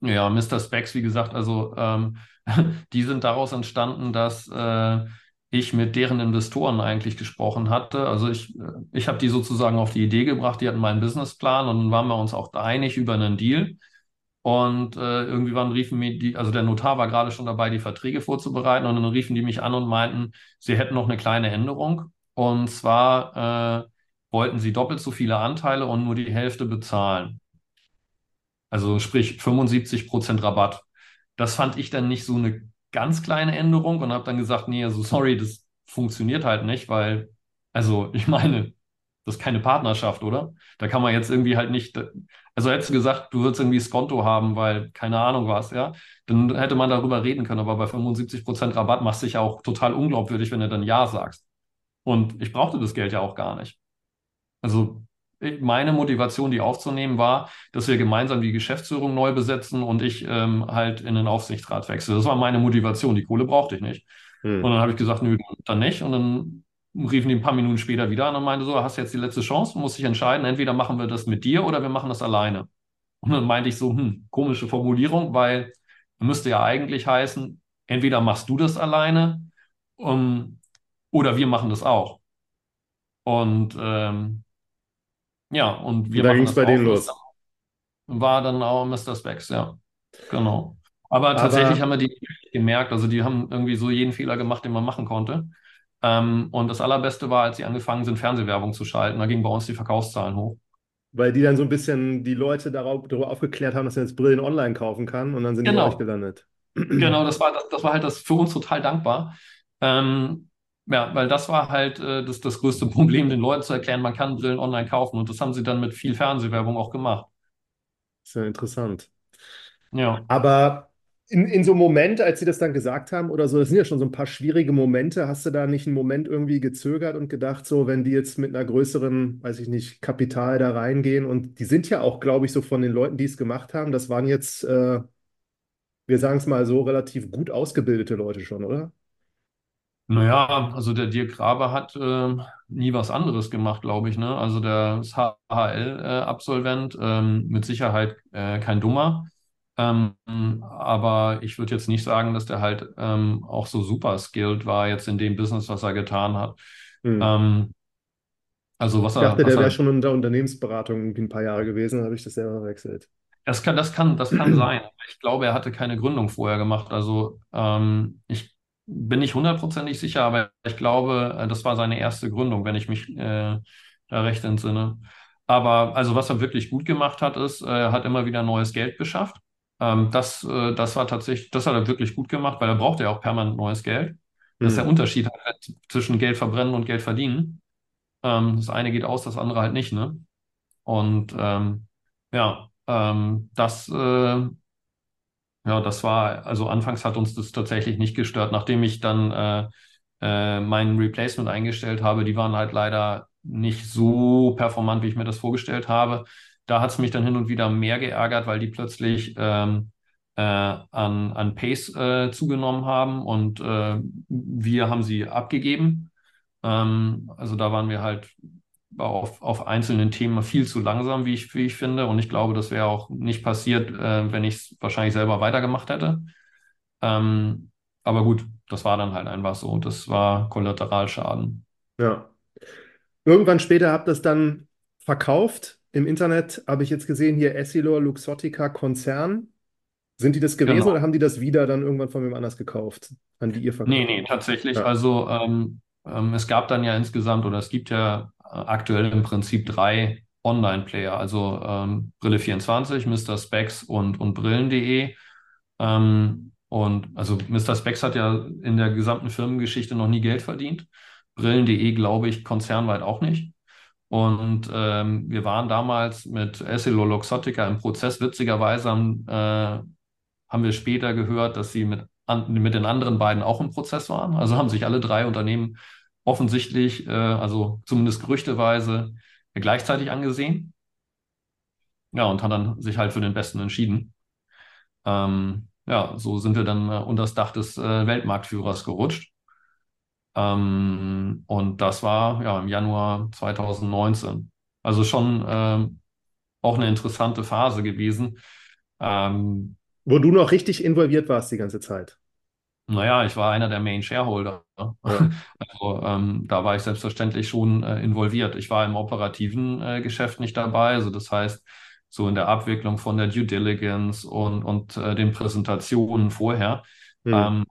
ja, Mr. Specs, wie gesagt, also ähm, die sind daraus entstanden, dass äh, ich mit deren Investoren eigentlich gesprochen hatte. Also ich, äh, ich habe die sozusagen auf die Idee gebracht, die hatten meinen Businessplan und dann waren wir uns auch einig über einen Deal. Und äh, irgendwann riefen mir die, also der Notar war gerade schon dabei, die Verträge vorzubereiten und dann riefen die mich an und meinten, sie hätten noch eine kleine Änderung. Und zwar äh, wollten sie doppelt so viele Anteile und nur die Hälfte bezahlen. Also sprich 75% Rabatt. Das fand ich dann nicht so eine ganz kleine Änderung und habe dann gesagt, nee, also sorry, das funktioniert halt nicht, weil, also ich meine, das ist keine Partnerschaft, oder? Da kann man jetzt irgendwie halt nicht, also hättest du gesagt, du würdest irgendwie Skonto haben, weil keine Ahnung was, ja, dann hätte man darüber reden können, aber bei 75% Rabatt machst du dich auch total unglaubwürdig, wenn du dann Ja sagst. Und ich brauchte das Geld ja auch gar nicht. Also meine Motivation, die aufzunehmen, war, dass wir gemeinsam die Geschäftsführung neu besetzen und ich ähm, halt in den Aufsichtsrat wechsle. Das war meine Motivation. Die Kohle brauchte ich nicht. Und Hm. dann habe ich gesagt, nö, dann nicht. Und dann riefen die ein paar Minuten später wieder an und meinte so, hast jetzt die letzte Chance, musst dich entscheiden, entweder machen wir das mit dir oder wir machen das alleine. Und dann meinte ich so, hm, komische Formulierung, weil müsste ja eigentlich heißen, entweder machst du das alleine, um, oder wir machen das auch. Und ähm, ja, und Und wir da machen ging es bei denen Und los. war dann auch Mr. Specs, ja. Genau. Aber tatsächlich Aber haben wir die gemerkt, also die haben irgendwie so jeden Fehler gemacht, den man machen konnte. Ähm, und das Allerbeste war, als sie angefangen sind, Fernsehwerbung zu schalten. Da gingen bei uns die Verkaufszahlen hoch. weil die dann so ein bisschen die Leute darauf, darüber aufgeklärt haben, dass man jetzt Brillen online kaufen kann und dann sind die bei euch Genau, gelandet. genau, das war, das, das war halt das für uns total dankbar. Ähm, ja, weil das war halt äh, das, das größte Problem, den Leuten zu erklären, man kann Brillen online kaufen. Und das haben sie dann mit viel Fernsehwerbung auch gemacht. Ist ja interessant. Ja. Aber in, in so einem Moment, als sie das dann gesagt haben oder so, das sind ja schon so ein paar schwierige Momente, hast du da nicht einen Moment irgendwie gezögert und gedacht, so, wenn die jetzt mit einer größeren, weiß ich nicht, Kapital da reingehen und die sind ja auch, glaube ich, so von den Leuten, die es gemacht haben, das waren jetzt, äh, wir sagen es mal so, relativ gut ausgebildete Leute schon, oder? Naja, also der Dirk Graber hat ähm, nie was anderes gemacht, glaube ich, ne? Also der ist HHL-Absolvent, ähm, mit Sicherheit äh, kein Dummer. Ähm, aber ich würde jetzt nicht sagen, dass der halt ähm, auch so super skilled war jetzt in dem Business, was er getan hat. Hm. Ähm, also was Ich er, dachte, was der wäre er, schon in der Unternehmensberatung ein paar Jahre gewesen, habe ich das selber verwechselt. das kann, das kann, das kann sein. Ich glaube, er hatte keine Gründung vorher gemacht. Also ähm, ich bin nicht hundertprozentig sicher, aber ich glaube, äh, das war seine erste Gründung, wenn ich mich äh, da recht entsinne. Aber also was er wirklich gut gemacht hat, ist, äh, er hat immer wieder neues Geld beschafft. Ähm, das, äh, das war tatsächlich, das hat er wirklich gut gemacht, weil er brauchte ja auch permanent neues Geld. Das ist der Hm. Unterschied halt zwischen Geld verbrennen und Geld verdienen. Ähm, das eine geht aus, das andere halt nicht, ne? Und ähm, ja, ähm, das, äh, ja, das war, also anfangs hat uns das tatsächlich nicht gestört. Nachdem ich dann äh, äh, mein Replacement eingestellt habe, die waren halt leider nicht so performant, wie ich mir das vorgestellt habe. Da hat es mich dann hin und wieder mehr geärgert, weil die plötzlich ähm, äh, an, an Pace äh, zugenommen haben und äh, wir haben sie abgegeben. Ähm, also da waren wir halt auf, auf einzelnen Themen viel zu langsam, wie ich, wie ich finde. Und ich glaube, das wäre auch nicht passiert, äh, wenn ich es wahrscheinlich selber weitergemacht hätte. Ähm, aber gut, das war dann halt einfach so. Das war Kollateralschaden. Ja. Irgendwann später habt ihr das dann verkauft. Im Internet habe ich jetzt gesehen, hier Essilor Luxottica Konzern. Sind die das gewesen Genau. oder haben die das wieder dann irgendwann von wem anders gekauft, an die ihr verkauft? Nee, nee, tatsächlich. Ja. Also ähm, ähm, es gab dann ja insgesamt oder es gibt ja aktuell im Prinzip drei Online-Player, also ähm, Brille24, Mr. Specs und, und Brillen.de. Ähm, und also Mr. Specs hat ja in der gesamten Firmengeschichte noch nie Geld verdient. Brillen.de glaube ich konzernweit auch nicht. Und ähm, wir waren damals mit Essilor-Luxottica im Prozess. Witzigerweise haben, äh, haben wir später gehört, dass sie mit, an, mit den anderen beiden auch im Prozess waren. Also haben sich alle drei Unternehmen offensichtlich, äh, also zumindest gerüchteweise, gleichzeitig angesehen. Ja, und haben dann sich halt für den Besten entschieden. Ähm, ja, so sind wir dann äh, unter das Dach des äh, Weltmarktführers gerutscht. Ähm, und das war ja im Januar 2019. Also schon ähm, auch eine interessante Phase gewesen. Ähm, Wo du noch richtig involviert warst die ganze Zeit. Naja, ich war einer der Main Shareholder. Ja. Also ähm, da war ich selbstverständlich schon äh, involviert. Ich war im operativen äh, Geschäft nicht dabei. Also das heißt, so in der Abwicklung von der Due Diligence und, und äh, den Präsentationen vorher. Hm. Ähm,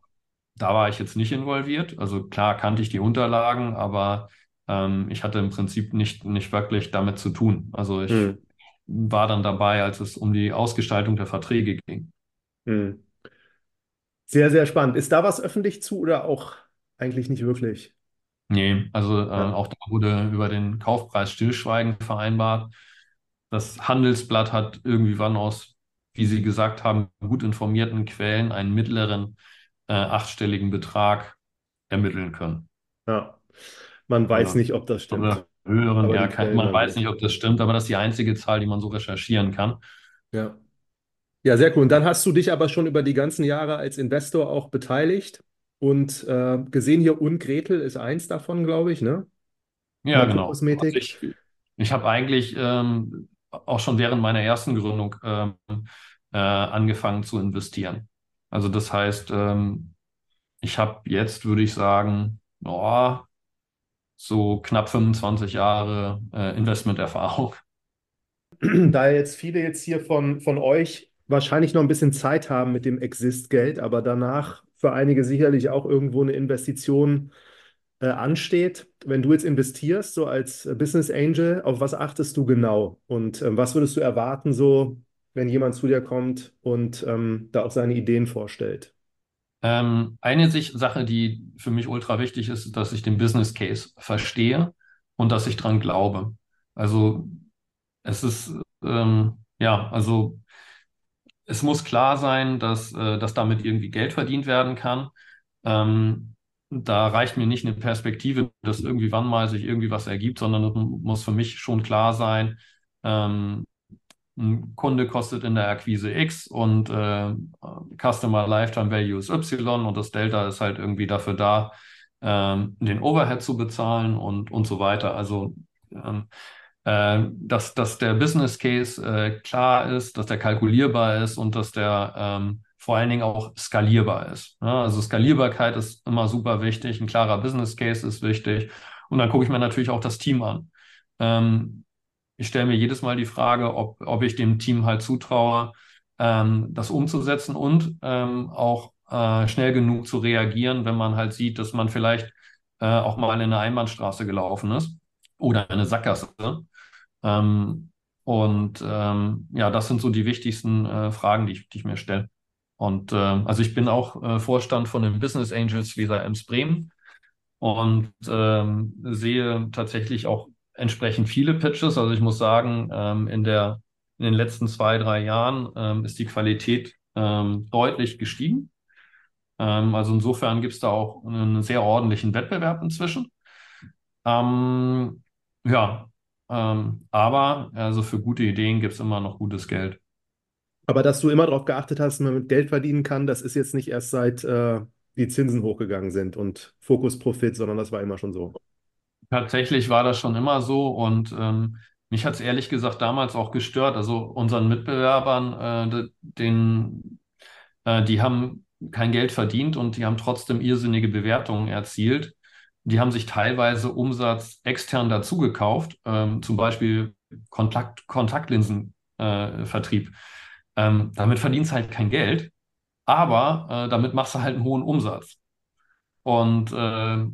da war ich jetzt nicht involviert. Also klar kannte ich die Unterlagen, aber ähm, ich hatte im Prinzip nicht, nicht wirklich damit zu tun. Also ich Hm. war dann dabei, als es um die Ausgestaltung der Verträge ging. Hm. Sehr, sehr spannend. Ist da was öffentlich zu oder auch eigentlich nicht wirklich? Nee, also äh, Ja. auch da wurde über den Kaufpreis Stillschweigen vereinbart. Das Handelsblatt hat irgendwann aus, wie Sie gesagt haben, gut informierten Quellen einen mittleren äh, achtstelligen Betrag ermitteln können. Ja. Man weiß Oder, nicht, ob das stimmt. oder höheren, Aber ja, Quellen man weiß nicht, ob das stimmt, aber das ist die einzige Zahl, die man so recherchieren kann. Ja. Ja, sehr cool. Und dann hast du dich aber schon über die ganzen Jahre als Investor auch beteiligt und äh, gesehen hier und Gretel ist eins davon, glaube ich, ne? Ja, genau. Also ich, ich habe eigentlich ähm, auch schon während meiner ersten Gründung ähm, äh, angefangen zu investieren. Also das heißt, ähm, ich habe jetzt, würde ich sagen, oh, so knapp 25 Jahre äh, Investmenterfahrung. Da jetzt viele jetzt hier von, von euch wahrscheinlich noch ein bisschen Zeit haben mit dem Exist-Geld, aber danach für einige sicherlich auch irgendwo eine Investition äh, ansteht. Wenn du jetzt investierst, so als äh, Business Angel, auf was achtest du genau? Und ähm, was würdest du erwarten, so, wenn jemand zu dir kommt und ähm, da auch seine Ideen vorstellt? Ähm, eine Sache, die für mich ultra wichtig ist, ist, dass ich den Business Case verstehe und dass ich dran glaube. Also es ist, ähm, ja, also es muss klar sein, dass, äh, dass damit irgendwie Geld verdient werden kann. Ähm, da reicht mir nicht eine Perspektive, dass irgendwie wann mal sich irgendwie was ergibt, sondern es muss für mich schon klar sein, ähm, ein Kunde kostet in der Akquise X und äh, Customer Lifetime Value ist Y und das Delta ist halt irgendwie dafür da, ähm, den Overhead zu bezahlen und, und so weiter. Also ähm, äh, dass, dass der Business Case äh, klar ist, dass der kalkulierbar ist und dass der ähm, vor allen Dingen auch skalierbar ist. Ja, also Skalierbarkeit ist immer super wichtig, ein klarer Business Case ist wichtig. Und dann gucke ich mir natürlich auch das Team an. Ähm, ich stelle mir jedes Mal die Frage, ob, ob ich dem Team halt zutraue, ähm, das umzusetzen und ähm, auch äh, schnell genug zu reagieren, wenn man halt sieht, dass man vielleicht äh, auch mal in eine Einbahnstraße gelaufen ist oder eine Sackgasse. Ähm, und ähm, ja, das sind so die wichtigsten äh, Fragen, die ich, die ich mir stelle. Und äh, also ich bin auch äh, Vorstand von den Business Angels Visa Ems Bremen und ähm, sehe tatsächlich auch entsprechend viele Pitches. Also ich muss sagen, ähm, in der in den letzten zwei, drei Jahren ähm, ist die Qualität deutlich gestiegen. Also insofern gibt es da auch einen sehr ordentlichen Wettbewerb inzwischen. Ähm, ja, ähm, aber also für gute Ideen gibt es immer noch gutes Geld. Aber dass du immer darauf geachtet hast, dass man mit Geld verdienen kann, das ist jetzt nicht erst seit äh, die Zinsen hochgegangen sind und Fokus Profit, sondern das war immer schon so. Tatsächlich war das schon immer so und ähm, mich hat es ehrlich gesagt damals auch gestört. Also unseren Mitbewerbern, äh, den, äh, die haben kein Geld verdient und die haben trotzdem irrsinnige Bewertungen erzielt. Die haben sich teilweise Umsatz extern dazugekauft, ähm, zum Beispiel Kontakt, Kontaktlinsenvertrieb. Äh, ähm, damit verdienst halt kein Geld, aber äh, damit machst du halt einen hohen Umsatz. Und äh,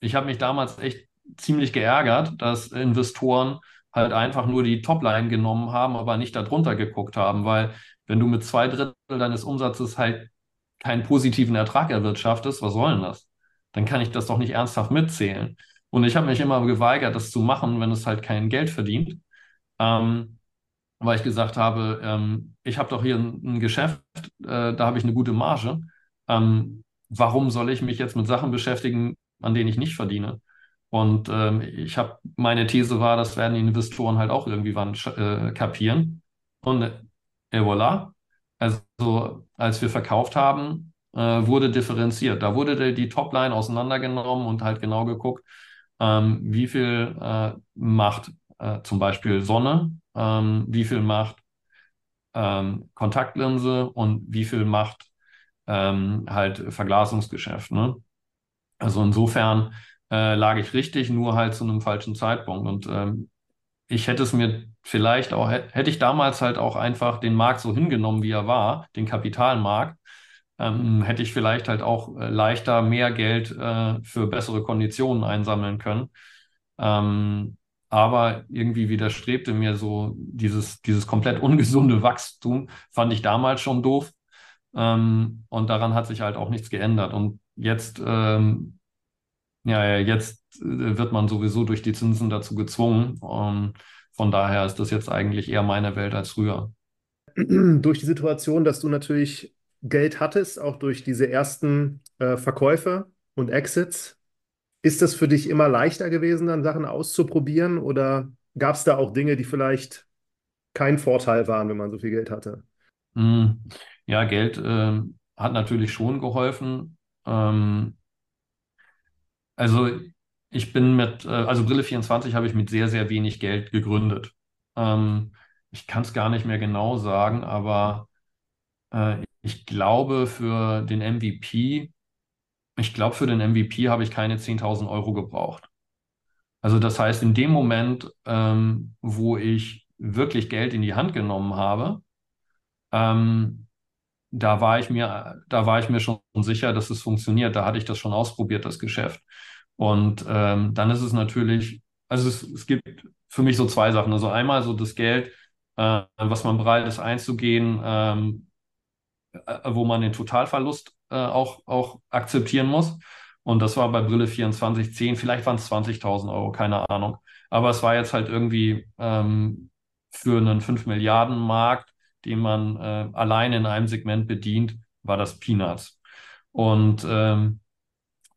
ich habe mich damals echt ziemlich geärgert, dass Investoren halt einfach nur die Topline genommen haben, aber nicht darunter geguckt haben, weil wenn du mit zwei Drittel deines Umsatzes halt keinen positiven Ertrag erwirtschaftest, was soll denn das? Dann kann ich das doch nicht ernsthaft mitzählen. Und ich habe mich immer geweigert, das zu machen, wenn es halt kein Geld verdient. Ähm, weil ich gesagt habe, ähm, ich habe doch hier ein, ein Geschäft, äh, da habe ich eine gute Marge. Ähm, warum soll ich mich jetzt mit Sachen beschäftigen, an denen ich nicht verdiene? Und ähm, ich habe, meine These war, das werden die Investoren halt auch irgendwie wann äh, kapieren. Und äh, voilà. Also als wir verkauft haben, wurde differenziert. Da wurde die, die Topline auseinandergenommen und halt genau geguckt, ähm, wie viel äh, macht äh, zum Beispiel Sonne, ähm, wie viel macht ähm, Kontaktlinse und wie viel macht ähm, halt Verglasungsgeschäft. Ne? Also insofern äh, lag ich richtig, nur halt zu einem falschen Zeitpunkt. Und ähm, ich hätte es mir vielleicht auch, hätte ich damals halt auch einfach den Markt so hingenommen, wie er war, den Kapitalmarkt, ähm, hätte ich vielleicht halt auch äh, leichter mehr Geld äh, für bessere Konditionen einsammeln können. Ähm, aber irgendwie widerstrebte mir so dieses, dieses komplett ungesunde Wachstum, fand ich damals schon doof. Ähm, und daran hat sich halt auch nichts geändert. Und jetzt ähm, ja, jetzt äh, wird man sowieso durch die Zinsen dazu gezwungen. Und von daher ist das jetzt eigentlich eher meine Welt als früher. Durch die Situation, dass du natürlich Geld hattest, auch durch diese ersten äh, Verkäufe und Exits, ist das für dich immer leichter gewesen, dann Sachen auszuprobieren? Oder gab es da auch Dinge, die vielleicht kein Vorteil waren, wenn man so viel Geld hatte? Hm. Ja, Geld äh, hat natürlich schon geholfen. Ähm, also ich bin mit, äh, also Brille 24 habe ich mit sehr, sehr wenig Geld gegründet. Ähm, ich kann es gar nicht mehr genau sagen, aber äh, ich glaube für den MVP, ich glaube für den MVP habe ich keine 10.000 Euro gebraucht. Also das heißt, in dem Moment, ähm, wo ich wirklich Geld in die Hand genommen habe, ähm, da war ich mir, da war ich mir schon sicher, dass es funktioniert. Da hatte ich das schon ausprobiert, das Geschäft. Und ähm, dann ist es natürlich, also es, es gibt für mich so zwei Sachen. Also einmal so das Geld, äh, was man bereit ist einzugehen, ähm, äh, wo man den Totalverlust äh, auch, auch akzeptieren muss. Und das war bei Brille 24 10, vielleicht waren es 20.000 Euro, keine Ahnung. Aber es war jetzt halt irgendwie ähm, für einen 5 Milliarden Markt den man äh, allein in einem Segment bedient, war das Peanuts. Und ähm,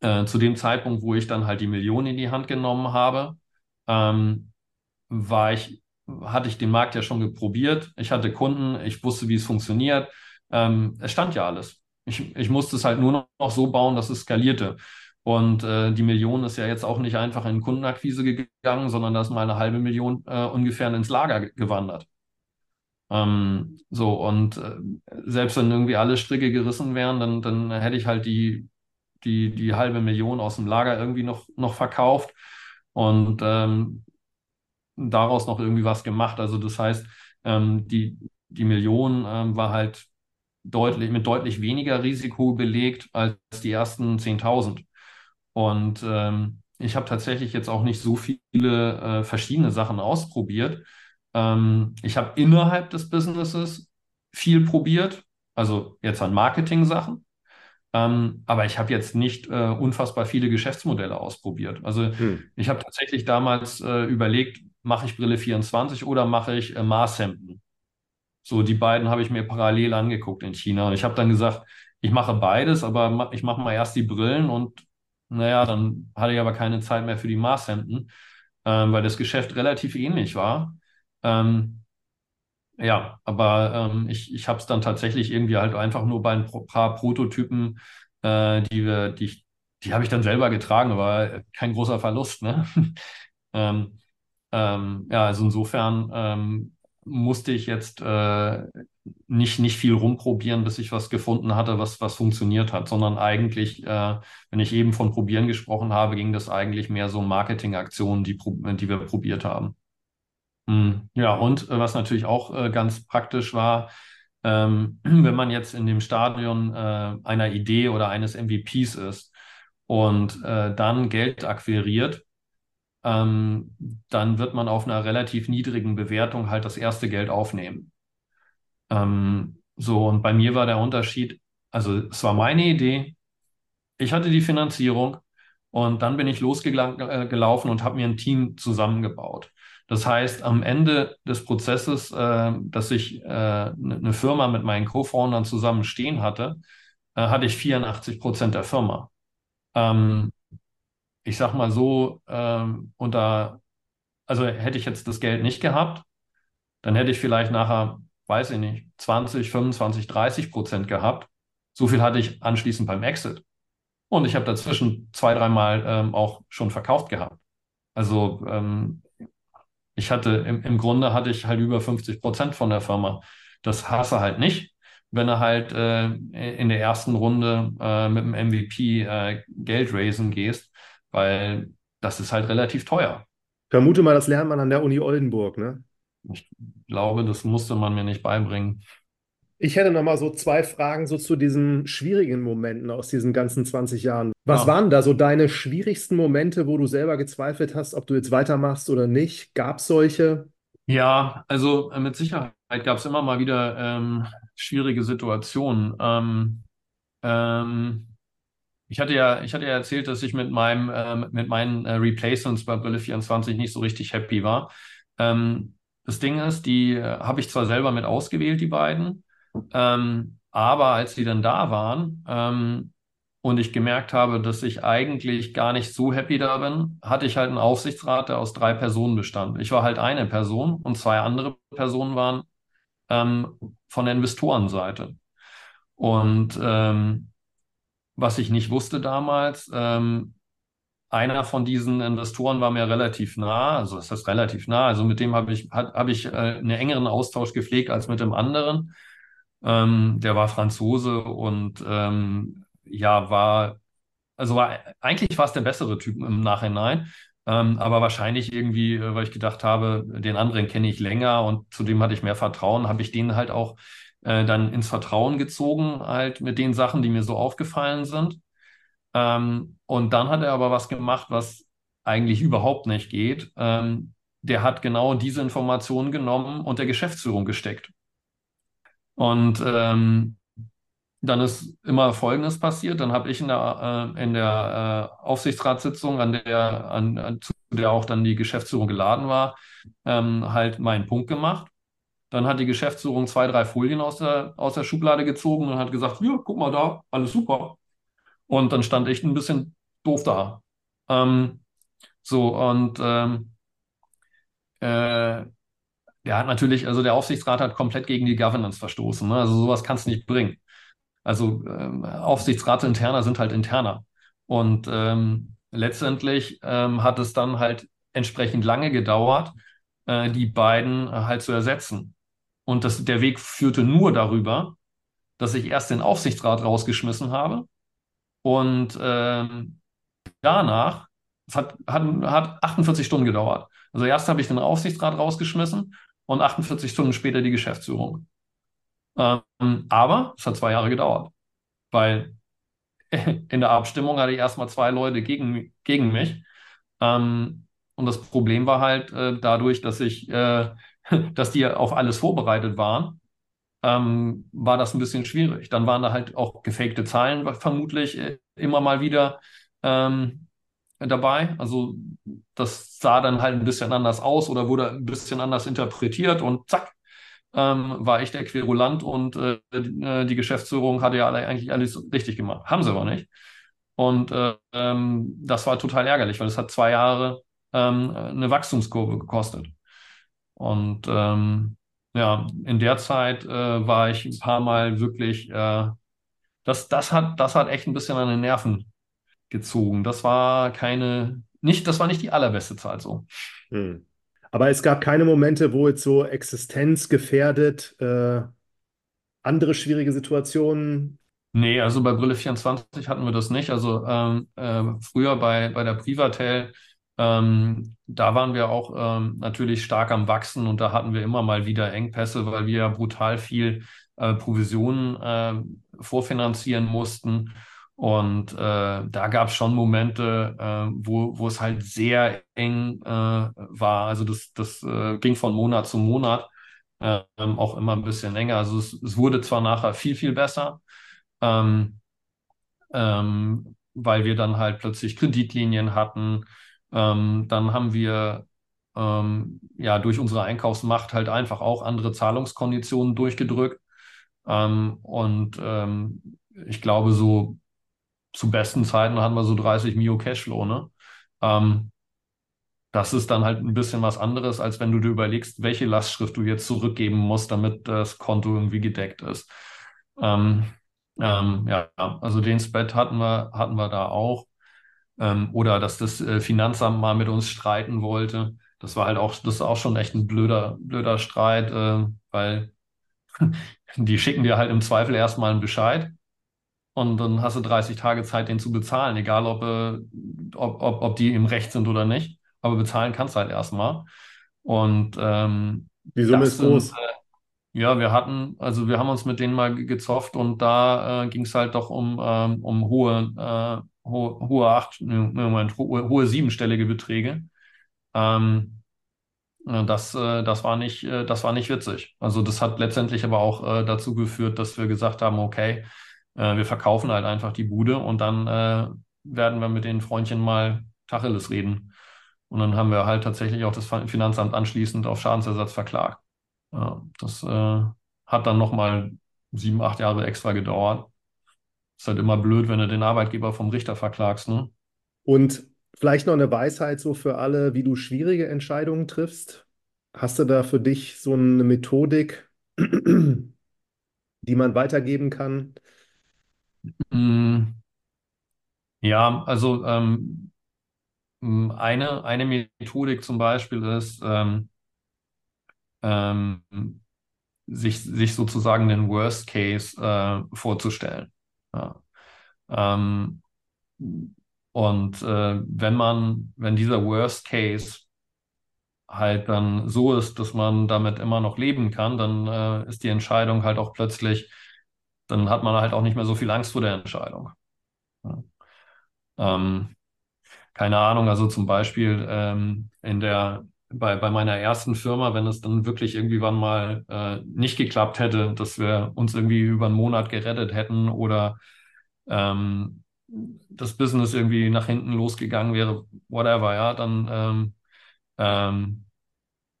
äh, zu dem Zeitpunkt, wo ich dann halt die Millionen in die Hand genommen habe, ähm, war ich, hatte ich den Markt ja schon geprobiert. Ich hatte Kunden, ich wusste, wie es funktioniert. Ähm, es stand ja alles. Ich, ich musste es halt nur noch so bauen, dass es skalierte. Und äh, die Million ist ja jetzt auch nicht einfach in Kundenakquise gegangen, sondern da ist mal eine halbe Million äh, ungefähr ins Lager gewandert. Ähm, so, und äh, selbst wenn irgendwie alle Stricke gerissen wären, dann, dann hätte ich halt die, die, die halbe Million aus dem Lager irgendwie noch, noch verkauft und ähm, daraus noch irgendwie was gemacht. Also das heißt, ähm, die, die Million ähm, war halt deutlich, mit deutlich weniger Risiko belegt als die ersten 10.000. Und ähm, ich habe tatsächlich jetzt auch nicht so viele äh, verschiedene Sachen ausprobiert. Ähm, ich habe innerhalb des Businesses viel probiert, also jetzt an Marketing-Sachen. Ähm, aber ich habe jetzt nicht äh, unfassbar viele Geschäftsmodelle ausprobiert. Also hm. ich habe tatsächlich damals äh, überlegt, mache ich Brille 24 oder mache ich äh, Maßhemden? So, die beiden habe ich mir parallel angeguckt in China. Und ich habe dann gesagt, ich mache beides, aber ich mache mal erst die Brillen und naja, dann hatte ich aber keine Zeit mehr für die Maßhemden, ähm, weil das Geschäft relativ ähnlich war. Ähm, ja, aber ähm, ich, ich habe es dann tatsächlich irgendwie halt einfach nur bei ein paar Prototypen, äh, die wir, die, die habe ich dann selber getragen, war kein großer Verlust, ne? ähm, ähm, ja, also insofern ähm, musste ich jetzt äh, nicht, nicht viel rumprobieren, bis ich was gefunden hatte, was, was funktioniert hat, sondern eigentlich, äh, wenn ich eben von Probieren gesprochen habe, ging das eigentlich mehr so Marketingaktionen, die, die wir probiert haben. Hm, ja, und äh, was natürlich auch äh, ganz praktisch war, ähm, wenn man jetzt in dem Stadion äh, einer Idee oder eines MVPs ist und dann Geld akquiriert, ähm, dann wird man auf einer relativ niedrigen Bewertung halt das erste Geld aufnehmen. Ähm, so, und bei mir war der Unterschied, also es war meine Idee, ich hatte die Finanzierung und dann bin ich losgelaufen äh, und habe mir ein Team zusammengebaut. Das heißt, am Ende des Prozesses, äh, dass ich äh, eine ne Firma mit meinen Co-Foundern zusammen stehen hatte, äh, hatte ich 84 Prozent der Firma. Ähm, ich sag mal so, ähm, unter, also hätte ich jetzt das Geld nicht gehabt, dann hätte ich vielleicht nachher, weiß ich nicht, 20, 25, 30 Prozent gehabt. So viel hatte ich anschließend beim Exit. Und ich habe dazwischen zwei, dreimal ähm, auch schon verkauft gehabt. Also ähm, ich hatte, im, im Grunde hatte ich halt über 50 Prozent von der Firma. Das hasse halt nicht, wenn du halt äh, in der ersten Runde äh, mit dem MVP äh, Geld raisen gehst weil das ist halt relativ teuer. Vermute mal, das lernt man an der Uni Oldenburg, ne? Ich glaube, das musste man mir nicht beibringen. Ich hätte noch mal so zwei Fragen so zu diesen schwierigen Momenten aus diesen ganzen 20 Jahren. Was ja. waren da so deine schwierigsten Momente, wo du selber gezweifelt hast, ob du jetzt weitermachst oder nicht? Gab es solche? Ja, also äh, mit Sicherheit gab es immer mal wieder ähm, schwierige Situationen. Ähm, ähm, ich hatte ja, ich hatte ja erzählt, dass ich mit meinem, äh, mit meinen äh, Replacements bei Brille 24 nicht so richtig happy war. Ähm, das Ding ist, die äh, habe ich zwar selber mit ausgewählt, die beiden, ähm, aber als die dann da waren ähm, und ich gemerkt habe, dass ich eigentlich gar nicht so happy da bin, hatte ich halt einen Aufsichtsrat, der aus drei Personen bestand. Ich war halt eine Person und zwei andere Personen waren ähm, von der Investorenseite. Und ähm, was ich nicht wusste damals. Ähm, einer von diesen Investoren war mir relativ nah, also das heißt relativ nah, also mit dem habe ich, hab ich äh, einen engeren Austausch gepflegt als mit dem anderen. Ähm, der war Franzose und ähm, ja, war, also war, eigentlich es der bessere Typ im Nachhinein. Ähm, aber wahrscheinlich irgendwie, äh, weil ich gedacht habe, den anderen kenne ich länger und zu dem hatte ich mehr Vertrauen, habe ich den halt auch äh, dann ins Vertrauen gezogen, halt mit den Sachen, die mir so aufgefallen sind. Ähm, und dann hat er aber was gemacht, was eigentlich überhaupt nicht geht. Ähm, der hat genau diese Informationen genommen und der Geschäftsführung gesteckt. Und ähm, dann ist immer Folgendes passiert. Dann habe ich in der, äh, in der äh, Aufsichtsratssitzung, an der, an, an, zu der auch dann die Geschäftsführung geladen war, ähm, halt meinen Punkt gemacht. Dann hat die Geschäftsführung zwei, drei Folien aus der, aus der Schublade gezogen und hat gesagt, ja, guck mal da, alles super. Und dann stand ich ein bisschen doof da. Ähm, so, und ähm, äh, der hat natürlich, also der Aufsichtsrat hat komplett gegen die Governance verstoßen. Ne? Also sowas kannst du nicht bringen. Also ähm, Aufsichtsrate interner sind halt interner. Und ähm, letztendlich ähm, hat es dann halt entsprechend lange gedauert, äh, die beiden halt zu ersetzen. Und das, der Weg führte nur darüber, dass ich erst den Aufsichtsrat rausgeschmissen habe und ähm, danach, es hat, hat, hat 48 Stunden gedauert. Also erst habe ich den Aufsichtsrat rausgeschmissen und 48 Stunden später die Geschäftsführung. Ähm, aber es hat zwei Jahre gedauert, weil in der Abstimmung hatte ich erstmal zwei Leute gegen, gegen mich. Ähm, und das Problem war halt äh, dadurch, dass ich, äh, dass die auf alles vorbereitet waren, ähm, war das ein bisschen schwierig. Dann waren da halt auch gefakte Zahlen vermutlich äh, immer mal wieder ähm, dabei. Also das sah dann halt ein bisschen anders aus oder wurde ein bisschen anders interpretiert und zack, ähm, war ich der Querulant und äh, die, äh, die Geschäftsführung hatte ja alle, eigentlich alles richtig gemacht. Haben sie aber nicht. Und äh, ähm, das war total ärgerlich, weil es hat zwei Jahre ähm, eine Wachstumskurve gekostet. Und ähm, ja, in der Zeit äh, war ich ein paar Mal wirklich, äh, das, das hat, das hat echt ein bisschen an den Nerven gezogen. Das war keine, nicht, das war nicht die allerbeste Zeit so. Hm. Aber es gab keine Momente, wo jetzt so existenzgefährdet äh, andere schwierige Situationen. Nee, also bei Brille 24 hatten wir das nicht. Also ähm, äh, früher bei, bei der Privatel, ähm, da waren wir auch ähm, natürlich stark am Wachsen und da hatten wir immer mal wieder Engpässe, weil wir ja brutal viel äh, Provisionen äh, vorfinanzieren mussten. Und äh, da gab es schon Momente, äh, wo, wo es halt sehr eng äh, war. Also das, das äh, ging von Monat zu Monat ähm, auch immer ein bisschen länger. Also es, es wurde zwar nachher viel, viel besser, ähm, ähm, weil wir dann halt plötzlich Kreditlinien hatten. Ähm, dann haben wir ähm, ja durch unsere Einkaufsmacht halt einfach auch andere Zahlungskonditionen durchgedrückt. Ähm, und ich glaube, so zu besten Zeiten hatten wir so 30 Mio Cashflow, ne? Ähm, das ist dann halt ein bisschen was anderes, als wenn du dir überlegst, welche Lastschrift du jetzt zurückgeben musst, damit das Konto irgendwie gedeckt ist. Ähm, ähm, ja, also den Spread hatten wir, hatten wir da auch. Ähm, oder dass das äh, Finanzamt mal mit uns streiten wollte. Das war halt auch, das ist auch schon echt ein blöder, blöder Streit, äh, weil die schicken dir halt im Zweifel erstmal einen Bescheid und dann hast du 30 Tage Zeit, den zu bezahlen, egal ob, äh, ob, ob, ob die im Recht sind oder nicht. Aber bezahlen kannst du halt erstmal. Und ähm, die Summe ist groß. Äh, ja, wir hatten, also wir haben uns mit denen mal gezofft und da äh, ging es halt doch um, ähm, um hohe, äh, hohe, acht, Moment, hohe, siebenstellige Beträge. Ähm, äh, das, äh, das war nicht, äh, das war nicht witzig. Also das hat letztendlich aber auch äh, dazu geführt, dass wir gesagt haben, okay, äh, wir verkaufen halt einfach die Bude und dann äh, werden wir mit den Freundchen mal Tacheles reden. Und dann haben wir halt tatsächlich auch das Finanzamt anschließend auf Schadensersatz verklagt. Das äh, hat dann nochmal sieben, acht Jahre extra gedauert. Ist halt immer blöd, wenn du den Arbeitgeber vom Richter verklagst, ne? Und vielleicht noch eine Weisheit so für alle, wie du schwierige Entscheidungen triffst. Hast du da für dich so eine Methodik, die man weitergeben kann? Mm, ja, also ähm, mm, eine, eine Methodik zum Beispiel ist, ähm, ähm, sich, sich sozusagen den Worst Case äh, vorzustellen. Ja. Ähm, und äh, wenn man, wenn dieser Worst Case halt dann so ist, dass man damit immer noch leben kann, dann äh, ist die Entscheidung halt auch plötzlich dann hat man halt auch nicht mehr so viel Angst vor der Entscheidung. Ja. Ähm, keine Ahnung, also zum Beispiel ähm, in der, bei, bei meiner ersten Firma, wenn es dann wirklich irgendwann mal äh, nicht geklappt hätte, dass wir uns irgendwie über einen Monat gerettet hätten oder ähm, das Business irgendwie nach hinten losgegangen wäre, whatever, ja, dann ähm, ähm,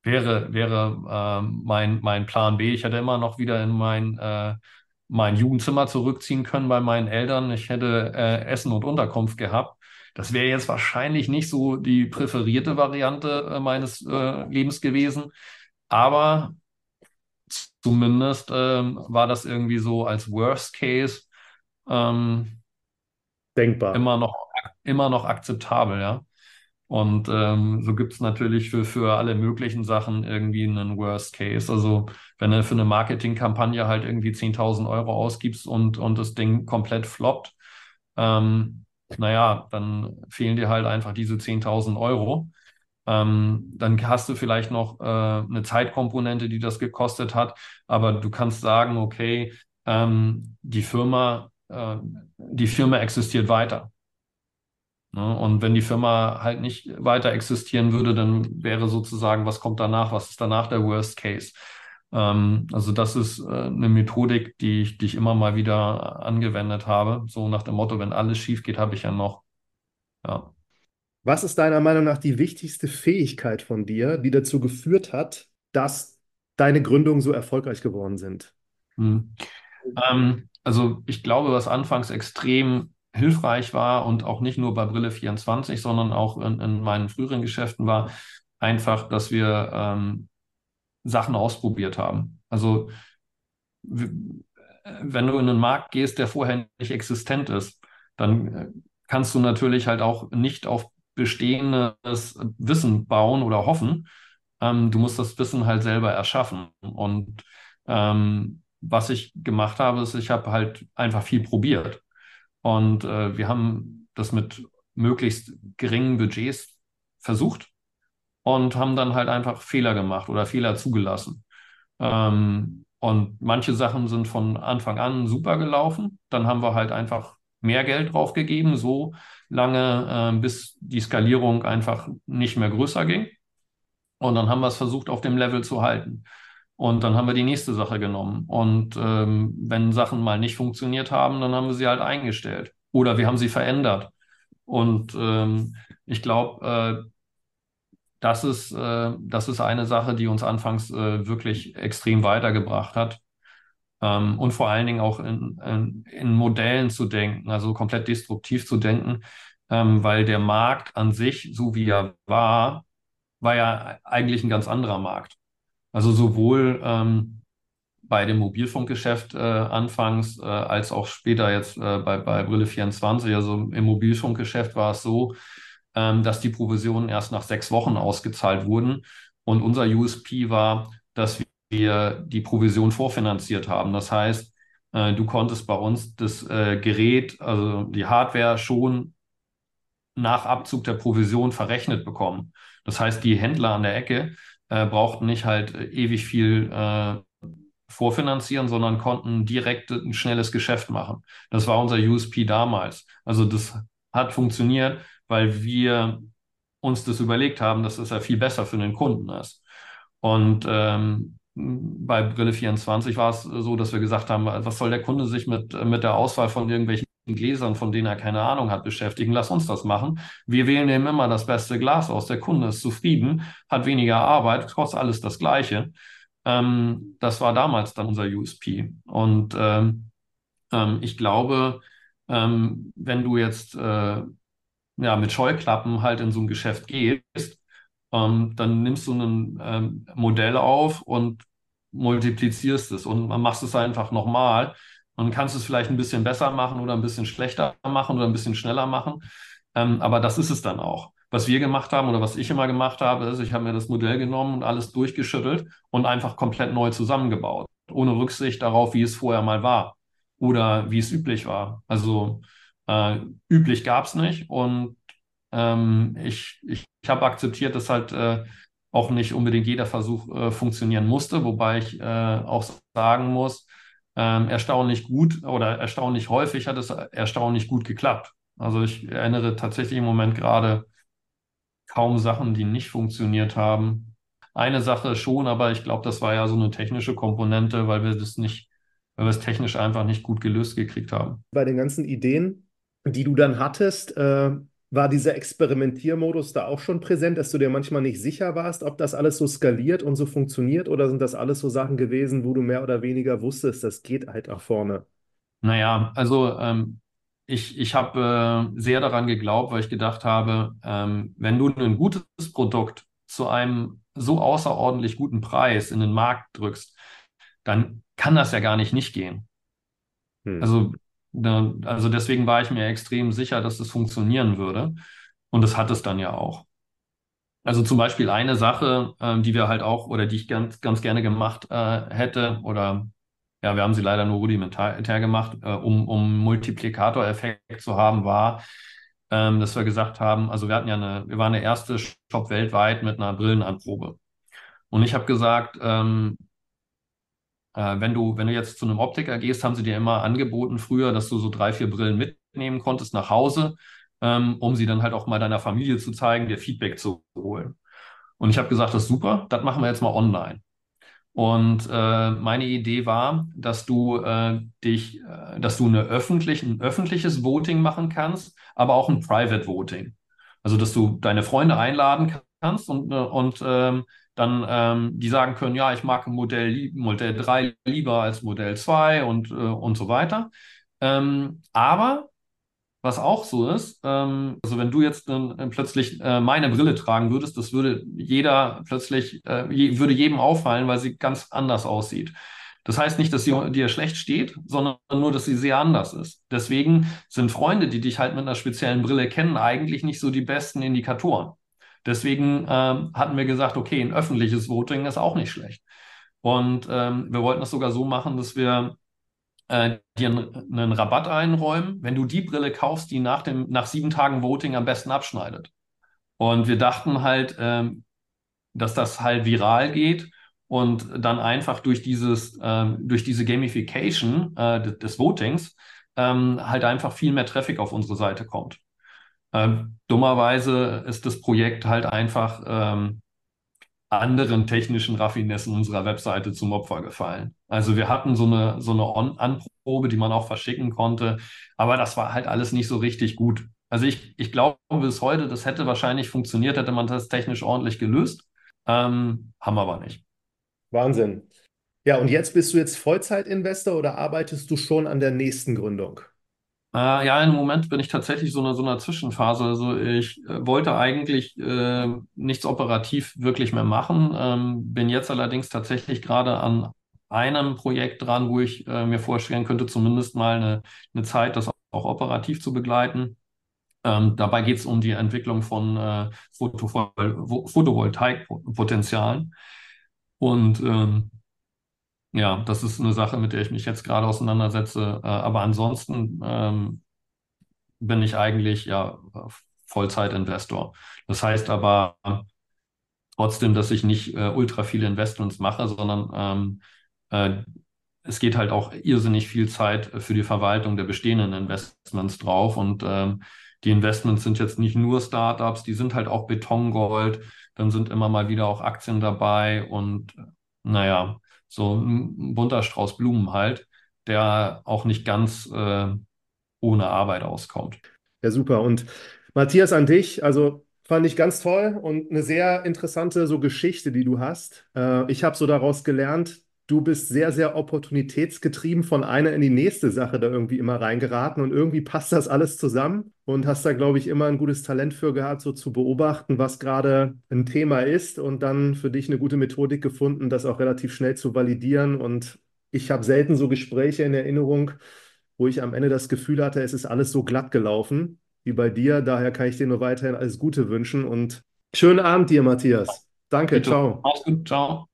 wäre, wäre äh, mein, mein Plan B. Ich hätte immer noch wieder in mein äh, mein Jugendzimmer zurückziehen können bei meinen Eltern. Ich hätte äh, Essen und Unterkunft gehabt. Das wäre jetzt wahrscheinlich nicht so die präferierte Variante äh, meines äh, Lebens gewesen. Aber zumindest ähm, war das irgendwie so als Worst Case ähm, denkbar. Immer noch immer noch akzeptabel, ja. Und ähm, so gibt es natürlich für, für alle möglichen Sachen irgendwie einen Worst Case. Also wenn du für eine Marketingkampagne halt irgendwie 10.000 Euro ausgibst und, und das Ding komplett floppt, ähm, naja, dann fehlen dir halt einfach diese 10.000 Euro. Ähm, dann hast du vielleicht noch äh, eine Zeitkomponente, die das gekostet hat, aber du kannst sagen, okay, ähm, die Firma, äh, die Firma existiert weiter. Ne? Und wenn die Firma halt nicht weiter existieren würde, dann wäre sozusagen, was kommt danach, was ist danach der Worst Case? Ähm, also das ist äh, eine Methodik, die ich, die ich immer mal wieder angewendet habe. So nach dem Motto, wenn alles schief geht, habe ich ja noch. Ja. Was ist deiner Meinung nach die wichtigste Fähigkeit von dir, die dazu geführt hat, dass deine Gründungen so erfolgreich geworden sind? Hm. Ähm, also ich glaube, was anfangs extrem hilfreich war und auch nicht nur bei Brille 24, sondern auch in, in meinen früheren Geschäften war einfach, dass wir ähm, Sachen ausprobiert haben. Also wenn du in einen Markt gehst, der vorher nicht existent ist, dann äh, kannst du natürlich halt auch nicht auf bestehendes Wissen bauen oder hoffen. Ähm, du musst das Wissen halt selber erschaffen. Und ähm, was ich gemacht habe, ist, ich habe halt einfach viel probiert. Und äh, wir haben das mit möglichst geringen Budgets versucht und haben dann halt einfach Fehler gemacht oder Fehler zugelassen. Ähm, und manche Sachen sind von Anfang an super gelaufen. Dann haben wir halt einfach mehr Geld draufgegeben, so lange, äh, bis die Skalierung einfach nicht mehr größer ging. Und dann haben wir es versucht, auf dem Level zu halten. Und dann haben wir die nächste Sache genommen. Und ähm, wenn Sachen mal nicht funktioniert haben, dann haben wir sie halt eingestellt. Oder wir haben sie verändert. Und ähm, ich glaube, äh, das ist, äh, das ist eine Sache, die uns anfangs äh, wirklich extrem weitergebracht hat. Ähm, und vor allen Dingen auch in, in, in, Modellen zu denken, also komplett destruktiv zu denken, ähm, weil der Markt an sich, so wie er war, war ja eigentlich ein ganz anderer Markt. Also sowohl ähm, bei dem Mobilfunkgeschäft äh, anfangs äh, als auch später jetzt äh, bei, bei Brille 24. Also im Mobilfunkgeschäft war es so, ähm, dass die Provisionen erst nach sechs Wochen ausgezahlt wurden. Und unser USP war, dass wir die Provision vorfinanziert haben. Das heißt, äh, du konntest bei uns das äh, Gerät, also die Hardware schon nach Abzug der Provision verrechnet bekommen. Das heißt, die Händler an der Ecke äh, brauchten nicht halt ewig viel äh, vorfinanzieren, sondern konnten direkt ein schnelles Geschäft machen. Das war unser USP damals. Also das hat funktioniert, weil wir uns das überlegt haben, dass das ja viel besser für den Kunden ist. Und ähm, bei Brille 24 war es so, dass wir gesagt haben, was soll der Kunde sich mit, mit der Auswahl von irgendwelchen Gläsern, von denen er keine Ahnung hat, beschäftigen? Lass uns das machen. Wir wählen eben immer das beste Glas aus. Der Kunde ist zufrieden, hat weniger Arbeit, kostet alles das Gleiche. Ähm, das war damals dann unser USP. Und ähm, ähm, ich glaube, ähm, wenn du jetzt äh, ja, mit Scheuklappen halt in so ein Geschäft gehst, ähm, dann nimmst du ein ähm, Modell auf und multiplizierst es und machst es einfach nochmal und kannst es vielleicht ein bisschen besser machen oder ein bisschen schlechter machen oder ein bisschen schneller machen. Ähm, aber das ist es dann auch. Was wir gemacht haben oder was ich immer gemacht habe, ist, ich habe mir das Modell genommen und alles durchgeschüttelt und einfach komplett neu zusammengebaut, ohne Rücksicht darauf, wie es vorher mal war oder wie es üblich war. Also äh, üblich gab es nicht und ähm, ich, ich, ich habe akzeptiert, dass halt äh, auch nicht unbedingt jeder Versuch äh, funktionieren musste, wobei ich äh, auch sagen muss, ähm, erstaunlich gut oder erstaunlich häufig hat es erstaunlich gut geklappt. Also ich erinnere tatsächlich im Moment gerade kaum Sachen, die nicht funktioniert haben. Eine Sache schon, aber ich glaube, das war ja so eine technische Komponente, weil wir das nicht, weil wir es technisch einfach nicht gut gelöst gekriegt haben. Bei den ganzen Ideen, die du dann hattest, äh, war dieser Experimentiermodus da auch schon präsent, dass du dir manchmal nicht sicher warst, ob das alles so skaliert und so funktioniert oder sind das alles so Sachen gewesen, wo du mehr oder weniger wusstest, das geht halt nach vorne? Naja, also ähm, ich, ich habe äh, sehr daran geglaubt, weil ich gedacht habe, ähm, wenn du ein gutes Produkt zu einem so außerordentlich guten Preis in den Markt drückst, dann kann das ja gar nicht nicht gehen. Hm. Also Also deswegen war ich mir extrem sicher, dass das funktionieren würde. Und das hat es dann ja auch. Also zum Beispiel eine Sache, ähm, die wir halt auch oder die ich ganz, ganz gerne gemacht äh, hätte oder ja, wir haben sie leider nur rudimentär gemacht, äh, um, um Multiplikatoreffekt zu haben, war, ähm, dass wir gesagt haben, also wir hatten ja eine, wir waren der erste Shop weltweit mit einer Brillenanprobe. Und ich habe gesagt, ähm, äh, wenn du, wenn du jetzt zu einem Optiker gehst, haben sie dir immer angeboten früher, dass du so drei, vier Brillen mitnehmen konntest nach Hause, ähm, um sie dann halt auch mal deiner Familie zu zeigen, dir Feedback zu holen. Und ich habe gesagt, das ist super, das machen wir jetzt mal online. Und äh, meine Idee war, dass du äh, dich, äh, dass du eine öffentlich, ein öffentliches Voting machen kannst, aber auch ein Private Voting. Also dass du deine Freunde einladen kannst und, äh, und ähm, dann ähm, die sagen können, ja, ich mag Modell, Modell 3 lieber als Modell 2 und, äh, und so weiter. Ähm, aber was auch so ist, ähm, also wenn du jetzt äh, plötzlich äh, meine Brille tragen würdest, das würde jeder plötzlich, äh, je, würde jedem auffallen, weil sie ganz anders aussieht. Das heißt nicht, dass sie dir schlecht steht, sondern nur, dass sie sehr anders ist. Deswegen sind Freunde, die dich halt mit einer speziellen Brille kennen, eigentlich nicht so die besten Indikatoren. Deswegen ähm, hatten wir gesagt, okay, ein öffentliches Voting ist auch nicht schlecht. Und ähm, wir wollten das sogar so machen, dass wir äh, dir einen, Rabatt einräumen, wenn du die Brille kaufst, die nach, dem, nach sieben Tagen Voting am besten abschneidet. Und wir dachten halt, ähm, dass das halt viral geht und dann einfach durch dieses, ähm, durch diese Gamification äh, des, des Votings ähm, halt einfach viel mehr Traffic auf unsere Seite kommt. Ähm, dummerweise ist das Projekt halt einfach ähm, anderen technischen Raffinessen unserer Webseite zum Opfer gefallen. Also wir hatten so eine, so eine Anprobe, die man auch verschicken konnte, aber das war halt alles nicht so richtig gut. Also ich, ich glaube bis heute, das hätte wahrscheinlich funktioniert, hätte man das technisch ordentlich gelöst. Ähm, haben wir aber nicht. Wahnsinn. Ja, und jetzt bist du jetzt Vollzeitinvestor oder arbeitest du schon an der nächsten Gründung? Äh, ja, im Moment bin ich tatsächlich so in so einer Zwischenphase. Also ich äh, wollte eigentlich äh, nichts operativ wirklich mehr machen, ähm, bin jetzt allerdings tatsächlich gerade an einem Projekt dran, wo ich äh, mir vorstellen könnte, zumindest mal eine, eine Zeit, das auch operativ zu begleiten. Ähm, dabei geht es um die Entwicklung von äh, Photovoltaikpotenzialen. Und ähm, ja, das ist eine Sache, mit der ich mich jetzt gerade auseinandersetze. Äh, aber ansonsten ähm, bin ich eigentlich ja Vollzeitinvestor. Das heißt aber trotzdem, dass ich nicht äh, ultra viele Investments mache, sondern ähm, äh, es geht halt auch irrsinnig viel Zeit für die Verwaltung der bestehenden Investments drauf. Und ähm, die Investments sind jetzt nicht nur Startups, die sind halt auch Betongold. Dann sind immer mal wieder auch Aktien dabei und naja, so ein bunter Strauß Blumen halt, der auch nicht ganz äh, ohne Arbeit auskommt. Ja, super. Und Matthias, an dich, also fand ich ganz toll und eine sehr interessante so Geschichte, die du hast. Äh, ich habe so daraus gelernt, du bist sehr, sehr opportunitätsgetrieben von einer in die nächste Sache da irgendwie immer reingeraten und irgendwie passt das alles zusammen und hast da, glaube ich, immer ein gutes Talent für gehabt, so zu beobachten, was gerade ein Thema ist und dann für dich eine gute Methodik gefunden, das auch relativ schnell zu validieren. Und ich habe selten so Gespräche in Erinnerung, wo ich am Ende das Gefühl hatte, es ist alles so glatt gelaufen wie bei dir. Daher kann ich dir nur weiterhin alles Gute wünschen und schönen Abend dir, Matthias. Danke, Bitte. ciao. Mach's gut, ciao.